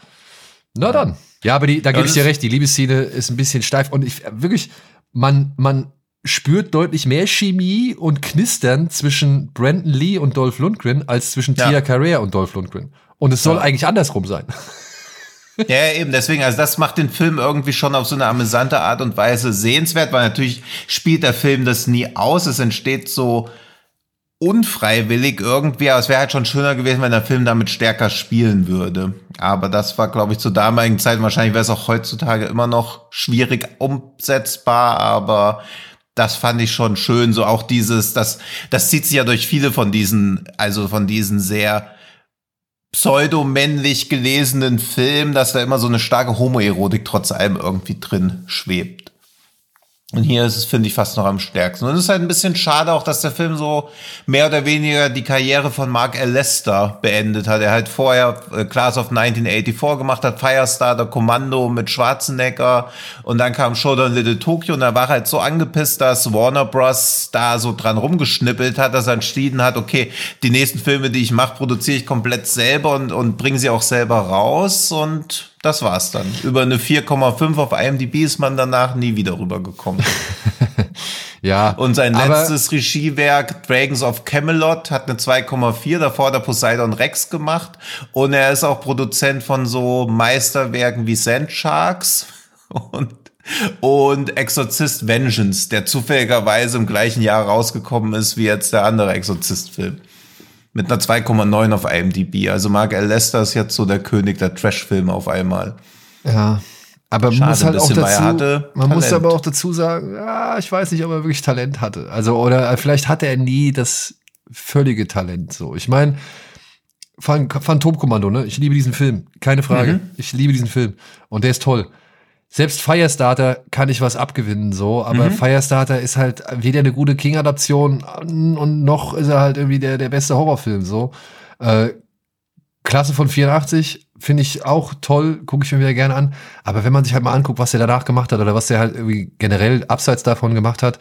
na dann. Ja, aber die, da gebe ich dir recht. Die Liebesszene ist ein bisschen steif und ich wirklich, man, man spürt deutlich mehr Chemie und Knistern zwischen Brandon Lee und Dolph Lundgren als zwischen Ja. Tia Carrere und Dolph Lundgren. Und es soll Ja. eigentlich andersrum sein. Ja, ja, eben, deswegen, also das macht den Film irgendwie schon auf so eine amüsante Art und Weise sehenswert, weil natürlich spielt der Film das nie aus. Es entsteht so unfreiwillig irgendwie, aber es wäre halt schon schöner gewesen, wenn der Film damit stärker spielen würde. Aber das war, glaube ich, zur damaligen Zeit, wahrscheinlich wäre es auch heutzutage immer noch schwierig umsetzbar, aber das fand ich schon schön. So auch dieses, das, das zieht sich ja durch viele von diesen, also von diesen sehr pseudomännlich gelesenen Filmen, dass da immer so eine starke Homoerotik trotz allem irgendwie drin schwebt. Und hier ist es, finde ich, fast noch am stärksten. Und es ist halt ein bisschen schade auch, dass der Film so mehr oder weniger die Karriere von Mark L. Lester beendet hat. Er hat vorher äh, Class of 1984 gemacht, hat Firestarter, Kommando mit Schwarzenegger und dann kam Showdown Little Tokyo und er war halt so angepisst, dass Warner Bros. da so dran rumgeschnippelt hat, dass er entschieden hat, okay, die nächsten Filme, die ich mache, produziere ich komplett selber und, und bringe sie auch selber raus und das war's dann. Über eine 4,5 auf IMDb ist man danach nie wieder rübergekommen. ja. Und sein letztes Regiewerk, Dragons of Camelot, hat eine 2,4, davor der Poseidon Rex gemacht. Und er ist auch Produzent von so Meisterwerken wie Sand Sharks und und Exorzist Vengeance, der zufälligerweise im gleichen Jahr rausgekommen ist wie jetzt der andere Exorzist-Film. Mit einer 2,9 auf IMDb. Also Mark L. Lester ist jetzt so der König der Trash-Filme auf einmal. Ja. Aber man muss halt auch dazu, man muss aber auch dazu sagen, ja, ich weiß nicht, ob er wirklich Talent hatte. Also, oder vielleicht hatte er nie das völlige Talent so. Ich meine, Phantomkommando, ne? Ich liebe diesen Film. Keine Frage. Mhm. Ich liebe diesen Film. Und der ist toll selbst Firestarter kann ich was abgewinnen, so, aber mhm. Firestarter ist halt weder eine gute King-Adaption und noch ist er halt irgendwie der, der beste Horrorfilm, so. Äh, Klasse von 84 finde ich auch toll, gucke ich mir wieder gerne an. Aber wenn man sich halt mal anguckt, was er danach gemacht hat oder was er halt irgendwie generell abseits davon gemacht hat,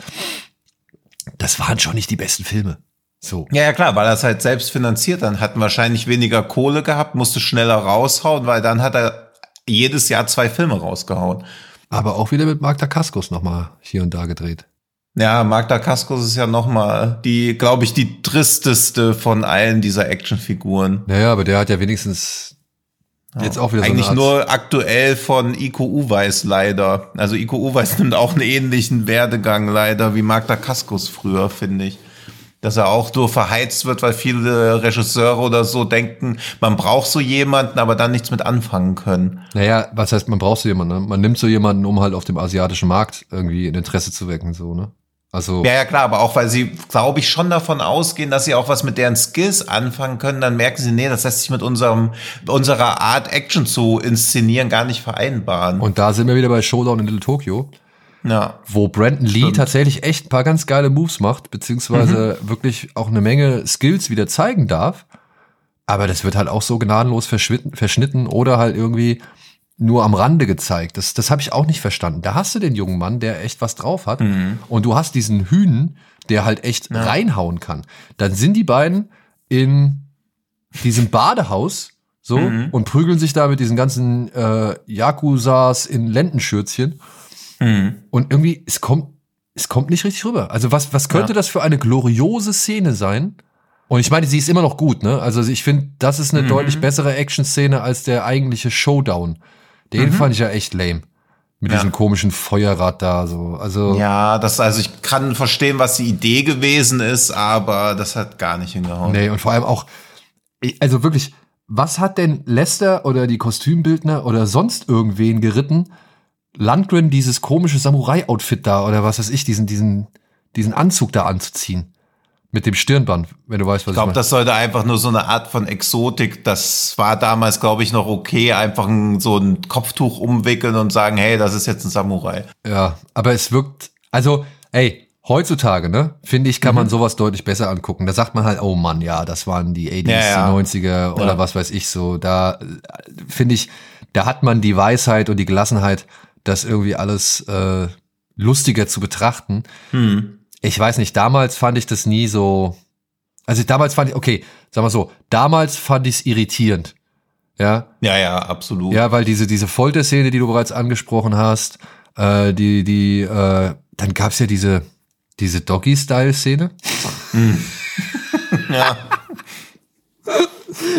das waren schon nicht die besten Filme. So. Ja, ja, klar, weil er es halt selbst finanziert dann hat wahrscheinlich weniger Kohle gehabt, musste schneller raushauen, weil dann hat er jedes Jahr zwei Filme rausgehauen. Aber auch wieder mit Mark Dacascos nochmal hier und da gedreht. Ja, Mark Dacascos ist ja nochmal die, glaube ich, die tristeste von allen dieser Actionfiguren. Naja, aber der hat ja wenigstens jetzt auch wieder so Eigentlich nur aktuell von IQ weiß leider. Also IQ weiß nimmt auch einen ähnlichen Werdegang leider wie Mark Dacascos früher, finde ich dass er auch nur verheizt wird, weil viele Regisseure oder so denken, man braucht so jemanden, aber dann nichts mit anfangen können. Naja, was heißt, man braucht so jemanden? Ne? Man nimmt so jemanden, um halt auf dem asiatischen Markt irgendwie ein Interesse zu wecken, so, ne? Also. Ja, ja, klar, aber auch weil sie, glaube ich, schon davon ausgehen, dass sie auch was mit deren Skills anfangen können, dann merken sie, nee, das lässt sich mit unserem, unserer Art Action zu inszenieren gar nicht vereinbaren. Und da sind wir wieder bei Showdown in Little Tokyo. Ja. Wo Brandon Lee Stimmt. tatsächlich echt ein paar ganz geile Moves macht, beziehungsweise mhm. wirklich auch eine Menge Skills wieder zeigen darf. Aber das wird halt auch so gnadenlos verschnitten oder halt irgendwie nur am Rande gezeigt. Das, das habe ich auch nicht verstanden. Da hast du den jungen Mann, der echt was drauf hat. Mhm. Und du hast diesen Hühn, der halt echt ja. reinhauen kann. Dann sind die beiden in diesem Badehaus so mhm. und prügeln sich da mit diesen ganzen äh, Yakuzas in Lendenschürzchen. Mhm. Und irgendwie, es kommt, es kommt nicht richtig rüber. Also was, was könnte ja. das für eine gloriose Szene sein? Und ich meine, sie ist immer noch gut, ne? Also ich finde, das ist eine mhm. deutlich bessere Action-Szene als der eigentliche Showdown. Den mhm. fand ich ja echt lame. Mit ja. diesem komischen Feuerrad da, so. Also. Ja, das, also ich kann verstehen, was die Idee gewesen ist, aber das hat gar nicht hingehauen. Nee, und vor allem auch, also wirklich, was hat denn Lester oder die Kostümbildner oder sonst irgendwen geritten, Landgren dieses komische Samurai-Outfit da oder was weiß ich, diesen, diesen, diesen Anzug da anzuziehen. Mit dem Stirnband, wenn du weißt, was ich, glaube, das sollte einfach nur so eine Art von Exotik. Das war damals, glaube ich, noch okay. Einfach ein, so ein Kopftuch umwickeln und sagen, hey, das ist jetzt ein Samurai. Ja, aber es wirkt, also, ey, heutzutage, ne, finde ich, kann mhm. man sowas deutlich besser angucken. Da sagt man halt, oh Mann, ja, das waren die 80s, ja, ja. 90er oder ja. was weiß ich so. Da äh, finde ich, da hat man die Weisheit und die Gelassenheit, das irgendwie alles äh, lustiger zu betrachten. Hm. Ich weiß nicht, damals fand ich das nie so. Also damals fand ich, okay, sagen wir so, damals fand ich es irritierend. Ja. Ja, ja, absolut. Ja, weil diese, diese Folterszene, die du bereits angesprochen hast, äh, die, die, äh, dann gab's ja diese, diese Doggy-Style-Szene. Hm. ja.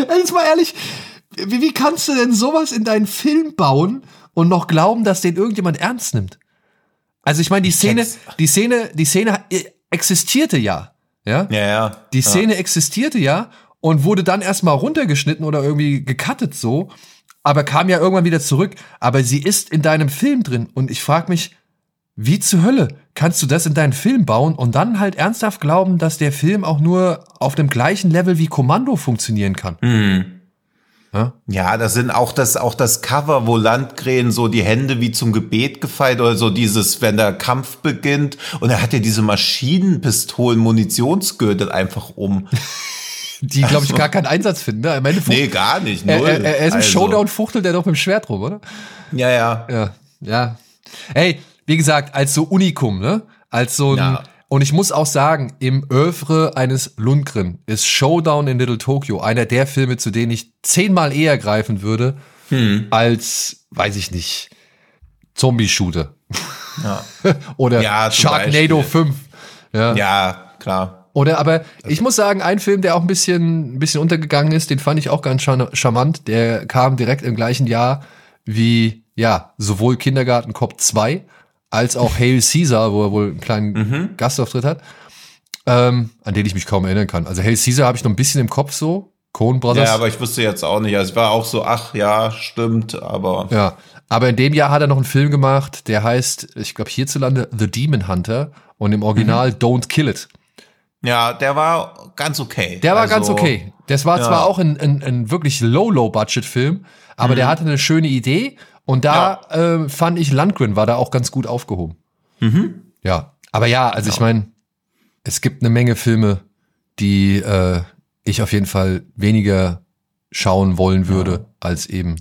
Jetzt mal ehrlich, wie, wie kannst du denn sowas in deinen Film bauen und noch glauben, dass den irgendjemand ernst nimmt. Also ich meine, die Szene, die Szene, die Szene existierte ja. Ja, ja. ja. Die Szene ja. existierte ja und wurde dann erstmal runtergeschnitten oder irgendwie gecuttet so, aber kam ja irgendwann wieder zurück. Aber sie ist in deinem Film drin und ich frage mich, wie zur Hölle kannst du das in deinen Film bauen und dann halt ernsthaft glauben, dass der Film auch nur auf dem gleichen Level wie Kommando funktionieren kann? Mhm. Ja? Ja, das sind auch das, auch das Cover, wo Landgren so die Hände wie zum Gebet gefeilt oder so dieses, wenn der Kampf beginnt und er hat ja diese Maschinenpistolen, Munitionsgürtel einfach um. Die, glaube ich, gar keinen Einsatz finden. Ne? Im Endeffekt, Nee, gar nicht, er, null. er, er ist ein Also, Showdown, fuchtelt er doch mit dem Schwert rum, oder? Ja, ja. Ja, ja. Hey, wie gesagt, als so Unikum, ne? Als so ein, Ja. Und ich muss auch sagen, im Oeuvre eines Lundgren ist Showdown in Little Tokyo einer der Filme, zu denen ich zehnmal eher greifen würde, Hm. als, weiß ich nicht, Zombie-Shooter. Ja. Oder Ja, Sharknado Beispiel. 5. Ja. ja, klar. Oder aber ich muss sagen, ein Film, der auch ein bisschen, ein bisschen untergegangen ist, den fand ich auch ganz char- charmant. Der kam direkt im gleichen Jahr wie, ja, sowohl Kindergarten Cop 2 als auch Hail Caesar, wo er wohl einen kleinen Mhm. Gastauftritt hat, ähm, an den ich mich kaum erinnern kann. Also Hail Caesar habe ich noch ein bisschen im Kopf so. Coen Brothers. Ja, aber ich wusste jetzt auch nicht. Also ich war auch so, ach ja, stimmt, aber Ja, aber in dem Jahr hat er noch einen Film gemacht, der heißt, ich glaube hierzulande The Demon Hunter und im Original Mhm. Don't Kill It. ja, der war ganz okay. Der war also, ganz okay. Das war ja. zwar auch ein, ein, ein wirklich Low-Low-Budget-Film, aber Mhm. der hatte eine schöne Idee und da äh, fand ich Landgren war da auch ganz gut aufgehoben. Mhm. Ja, aber ja, also ich meine, es gibt eine Menge Filme, die äh, ich auf jeden Fall weniger schauen wollen würde als eben.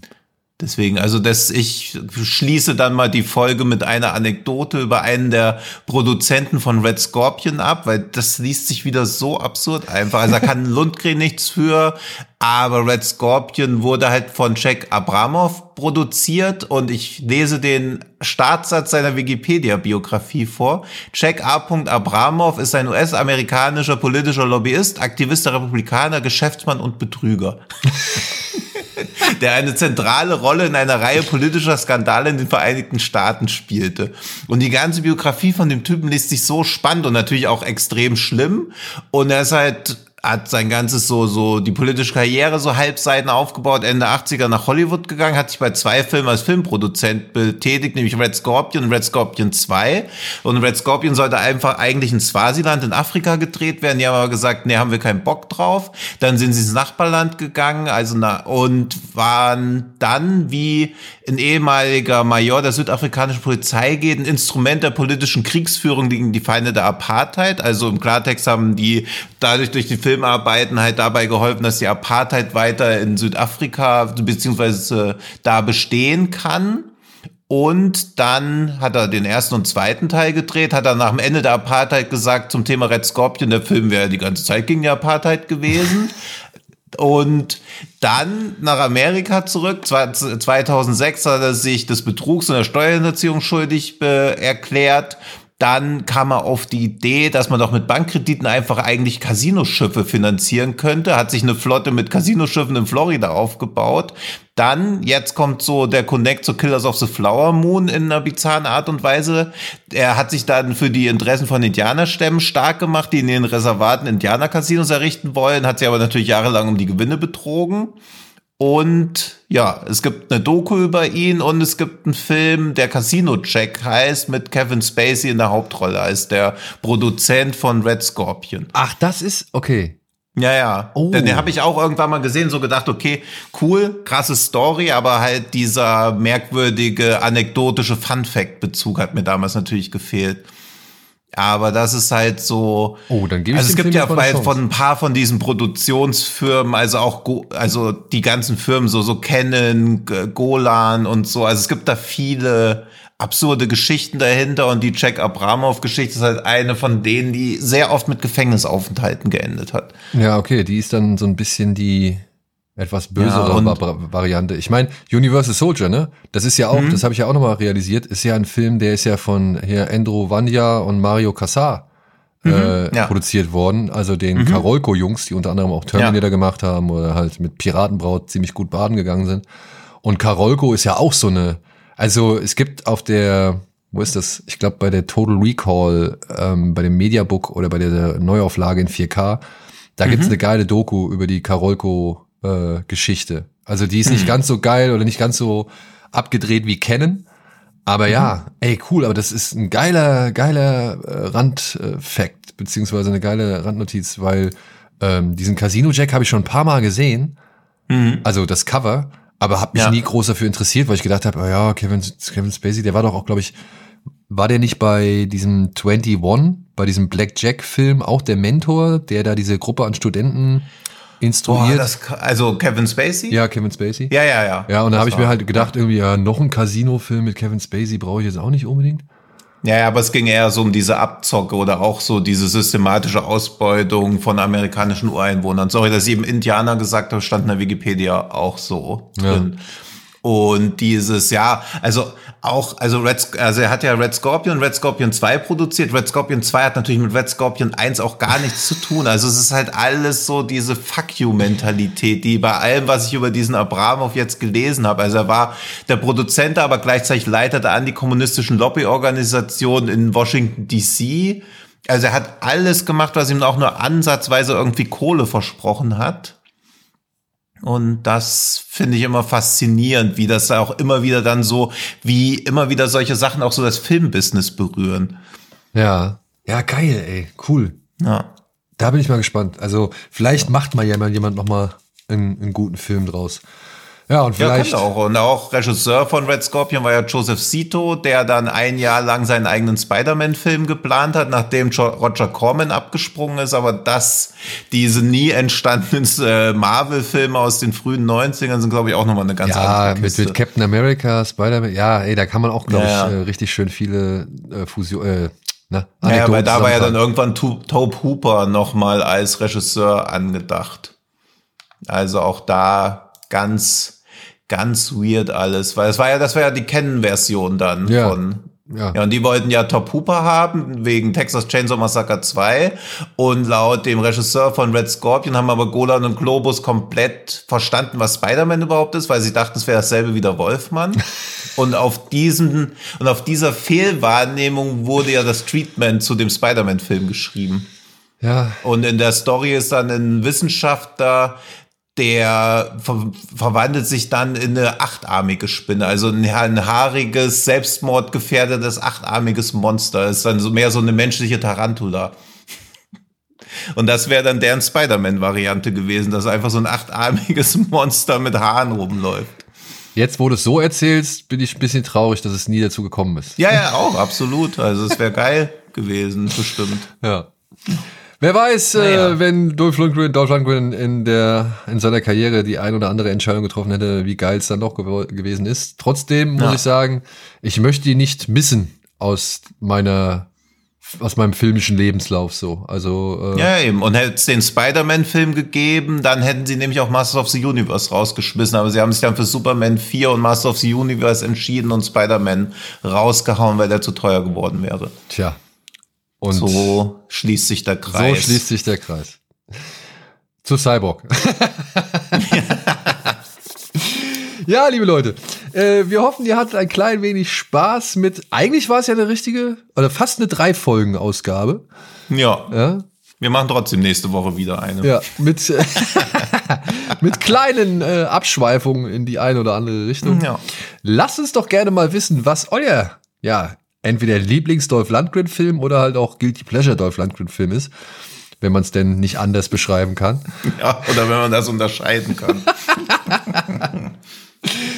Deswegen, also das, ich schließe dann mal die Folge mit einer Anekdote über einen der Produzenten von Red Scorpion ab, weil das liest sich wieder so absurd einfach. Also da kann Lundgren nichts für, aber Red Scorpion wurde halt von Jack Abramov produziert und ich lese den Startsatz seiner Wikipedia-Biografie vor. Jack A. Abramov ist ein US-amerikanischer politischer Lobbyist, Aktivist der Republikaner, Geschäftsmann und Betrüger der eine zentrale Rolle in einer Reihe politischer Skandale in den Vereinigten Staaten spielte. Und die ganze Biografie von dem Typen liest sich so spannend und natürlich auch extrem schlimm. Und er ist halt hat sein ganzes so, so, die politische Karriere so Halbseiten aufgebaut, Ende 80er nach Hollywood gegangen, hat sich bei zwei Filmen als Filmproduzent betätigt, nämlich Red Scorpion und Red Scorpion 2. Und Red Scorpion sollte einfach eigentlich in Swasiland in Afrika gedreht werden. Die haben aber gesagt, nee, haben wir keinen Bock drauf. Dann sind sie ins Nachbarland gegangen, also na, und waren dann wie ein ehemaliger Major der südafrikanischen Polizei geht, ein Instrument der politischen Kriegsführung gegen die Feinde der Apartheid. Also im Klartext haben die dadurch durch die Filmarbeiten halt dabei geholfen, dass die Apartheid weiter in Südafrika beziehungsweise da bestehen kann. Und dann hat er den ersten und zweiten Teil gedreht, hat er nach dem Ende der Apartheid gesagt zum Thema Red Scorpion, der Film wäre die ganze Zeit gegen die Apartheid gewesen. Und dann nach Amerika zurück. Zwei- 2006 hat er sich des Betrugs und der Steuerhinterziehung schuldig be- erklärt. Dann kam er auf die Idee, dass man doch mit Bankkrediten einfach eigentlich Casinoschiffe finanzieren könnte, hat sich eine Flotte mit Casinoschiffen in Florida aufgebaut. Dann, jetzt kommt so der Connect zu Killers of the Flower Moon in einer bizarren Art und Weise. Er hat sich dann für die Interessen von Indianerstämmen stark gemacht, die in den Reservaten Indianercasinos errichten wollen, hat sie aber natürlich jahrelang um die Gewinne betrogen. Und ja, es gibt eine Doku über ihn und es gibt einen Film, der Casino Check heißt, mit Kevin Spacey in der Hauptrolle als der Produzent von Red Scorpion. Ach, das ist okay. Ja, ja. Oh. Den, den habe ich auch irgendwann mal gesehen, so gedacht, okay, cool, krasse Story, aber halt dieser merkwürdige anekdotische Fun-Fact-Bezug hat mir damals natürlich gefehlt. Aber das ist halt so. Oh, dann gebe ich Also es gibt Film ja eine bei, Chance. von ein paar von diesen Produktionsfirmen, also auch, Go, also die ganzen Firmen, so, so Canon, Golan und so. Also es gibt da viele absurde Geschichten dahinter und die Jack Abramov-Geschichte ist halt eine von denen, die sehr oft mit Gefängnisaufenthalten geendet hat. Ja, okay, die ist dann so ein bisschen die etwas bösere Ja, Variante. Ich meine, Universal Soldier, ne? Das ist ja auch, Mhm. das habe ich ja auch nochmal realisiert, ist ja ein Film, der ist ja von hier Andrew Vanya und Mario Casar äh, Mhm. ja. Mhm. produziert worden. Also den Karolko-Jungs, die unter anderem auch Terminator gemacht haben oder halt mit Piratenbraut ziemlich gut baden gegangen sind. Und Karolko ist ja auch so eine, also es gibt auf der, wo ist das? Ich glaube bei der Total Recall, ähm, bei dem Mediabook oder bei der Neuauflage in 4K, da gibt's eine geile Doku über die Karolko-Geschichte. also die ist nicht ganz so geil oder nicht ganz so abgedreht wie Canon, Aber ja, ey, cool, aber das ist ein geiler, geiler äh, Randfact, beziehungsweise eine geile Randnotiz, weil ähm, diesen Casino Jack habe ich schon ein paar Mal gesehen, also das Cover, aber habe mich Ja. nie groß dafür interessiert, weil ich gedacht habe, oh ja, Kevin, Kevin Spacey, der war doch auch, glaube ich, war der nicht bei diesem 21, bei diesem Black Jack Film auch der Mentor, der da diese Gruppe an Studenten Instruiert? das, also Kevin Spacey? ja, Kevin Spacey. ja, ja. Ja, Ja, und da habe ich mir halt gedacht, irgendwie, ja, noch ein Casino-Film mit Kevin Spacey brauche ich jetzt auch nicht unbedingt. Ja, ja, aber es ging eher so um diese Abzocke oder auch so diese systematische Ausbeutung von amerikanischen Ureinwohnern. Sorry, dass ich eben Indianer gesagt habe, stand in der Wikipedia auch so drin. Und dieses, ja, also auch, also Red, also er hat ja Red Scorpion, Red Scorpion 2 produziert. Red Scorpion 2 hat natürlich mit Red Scorpion 1 auch gar nichts zu tun. Also es ist halt alles so diese Fuck you-Mentalität, die bei allem, was ich über diesen Abramov jetzt gelesen habe. Also er war der Produzent, aber gleichzeitig Leiter der antikommunistischen Lobbyorganisation in Washington DC. Also er hat alles gemacht, was ihm auch nur ansatzweise irgendwie Kohle versprochen hat. Und das finde ich immer faszinierend, wie das auch immer wieder dann so, wie immer wieder solche Sachen auch so das Filmbusiness berühren. Ja. Ja, geil, ey. Cool. Ja. Da bin ich mal gespannt. Also, vielleicht macht mal jemand, jemand noch mal einen, einen guten Film draus. Ja, und Ja, vielleicht. kann auch. Und auch Regisseur von Red Scorpion war ja Joseph Sito, der dann ein Jahr lang seinen eigenen Spider-Man-Film geplant hat, nachdem Roger Corman abgesprungen ist. Aber das, diese nie entstandenen äh, Marvel-Filme aus den frühen 90ern sind, glaube ich, auch nochmal eine ganz ja, andere mit, Kiste. mit Captain America, Spider-Man, ja, ey, da kann man auch, glaube Ja, ich, ja. äh, richtig schön viele äh, Fusion, äh, ne, Naja, weil da war ja dann irgendwann Tobe Hooper nochmal als Regisseur angedacht. Also auch da ganz, ganz weird alles, weil es war ja, das war ja die Canon-Version dann Ja. von. Ja. Ja, und die wollten ja Top Hooper haben, wegen Texas Chainsaw Massacre 2. Und laut dem Regisseur von Red Scorpion haben aber Golan und Globus komplett verstanden, was Spider-Man überhaupt ist, weil sie dachten, es wäre dasselbe wie der Wolfmann. und auf diesen, und auf dieser Fehlwahrnehmung wurde ja das Treatment zu dem Spider-Man-Film geschrieben. ja, Und in der Story ist dann ein Wissenschaftler, der ver verwandelt sich dann in eine achtarmige Spinne, also ein, ein haariges, selbstmordgefährdetes, achtarmiges Monster. Ist dann so mehr so eine menschliche Tarantula. Und das wäre dann deren Spider-Man-Variante gewesen, dass einfach so ein achtarmiges Monster mit Haaren rumläuft. jetzt, wo du es so erzählst, bin ich ein bisschen traurig, dass es nie dazu gekommen ist. Ja, ja, auch, absolut. Also es wäre geil gewesen, bestimmt. Ja. Wer weiß, Naja. äh, wenn Dolph Lundgren, Dolph Lundgren in der in seiner Karriere die ein oder andere Entscheidung getroffen hätte, wie geil es dann doch gewo- gewesen ist. Trotzdem muss Ja. ich sagen, ich möchte ihn nicht missen aus meiner aus meinem filmischen Lebenslauf so. Also äh, Ja, eben. Und hätte es den Spider-Man-Film gegeben, dann hätten sie nämlich auch Masters of the Universe rausgeschmissen. Aber sie haben sich dann für Superman 4 und Masters of the Universe entschieden und Spider-Man rausgehauen, weil der zu teuer geworden wäre. tja. Und So schließt sich der so Kreis. schließt sich der Kreis. Zu Cyborg. ja, liebe Leute, äh, wir hoffen, ihr hattet ein klein wenig Spaß mit. Eigentlich war es ja eine richtige oder fast eine drei Folgen Ausgabe. ja. Ja, Wir machen trotzdem nächste Woche wieder eine. ja mit äh, mit kleinen äh, Abschweifungen in die eine oder andere Richtung. Ja. Lasst uns doch gerne mal wissen, was euer ja entweder Lieblings-Dolph Lundgren-Film oder halt auch Guilty Pleasure Dolph Lundgren-Film ist, wenn man es denn nicht anders beschreiben kann. ja. Oder wenn man das unterscheiden kann.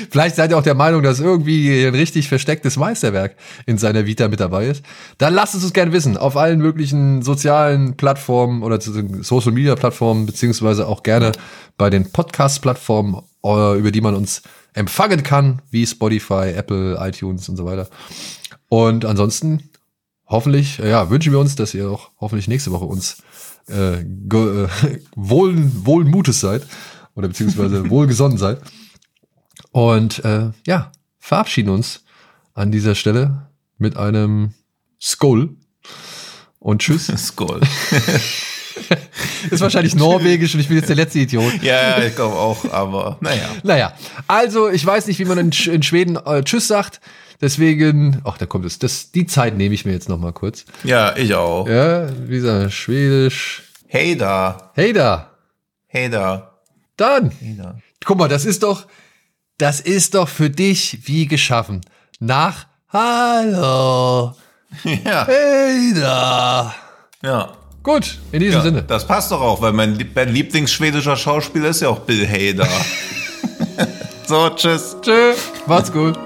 Vielleicht seid ihr auch der Meinung, dass irgendwie ein richtig verstecktes Meisterwerk in seiner Vita mit dabei ist. Dann lasst es uns gerne wissen. Auf allen möglichen sozialen Plattformen oder Social Media Plattformen, beziehungsweise auch gerne bei den Podcast-Plattformen, äh, über die man uns empfangen kann, wie Spotify, Apple, iTunes und so weiter. Und ansonsten hoffentlich, äh, ja, wünschen wir uns, dass ihr auch hoffentlich nächste Woche uns äh, äh, wohl, wohlen Mutes seid oder beziehungsweise wohlgesonnen seid. Und äh, ja, verabschieden uns an dieser Stelle mit einem Skull und Tschüss. Skull. Ist wahrscheinlich norwegisch und ich bin jetzt der letzte Idiot. Ja, ich glaube auch, aber naja. Naja, also ich weiß nicht, wie man in, Sch in Schweden äh, Tschüss sagt. Deswegen, ach, da kommt es. Das, die Zeit nehme ich mir jetzt noch mal kurz. Ja, ich auch. Ja, wie gesagt, Schwedisch. Hey da. Hey da, Hey da. dann. Hey da. Guck mal, das ist doch, das ist doch für dich wie geschaffen. Nach Hallo. Ja, Hey da. ja. Gut, in diesem ja Sinne. das passt doch auch, weil mein, mein Lieblingsschwedischer Schauspieler ist ja auch Bill Hader. so, tschüss. Tschö. Macht's gut.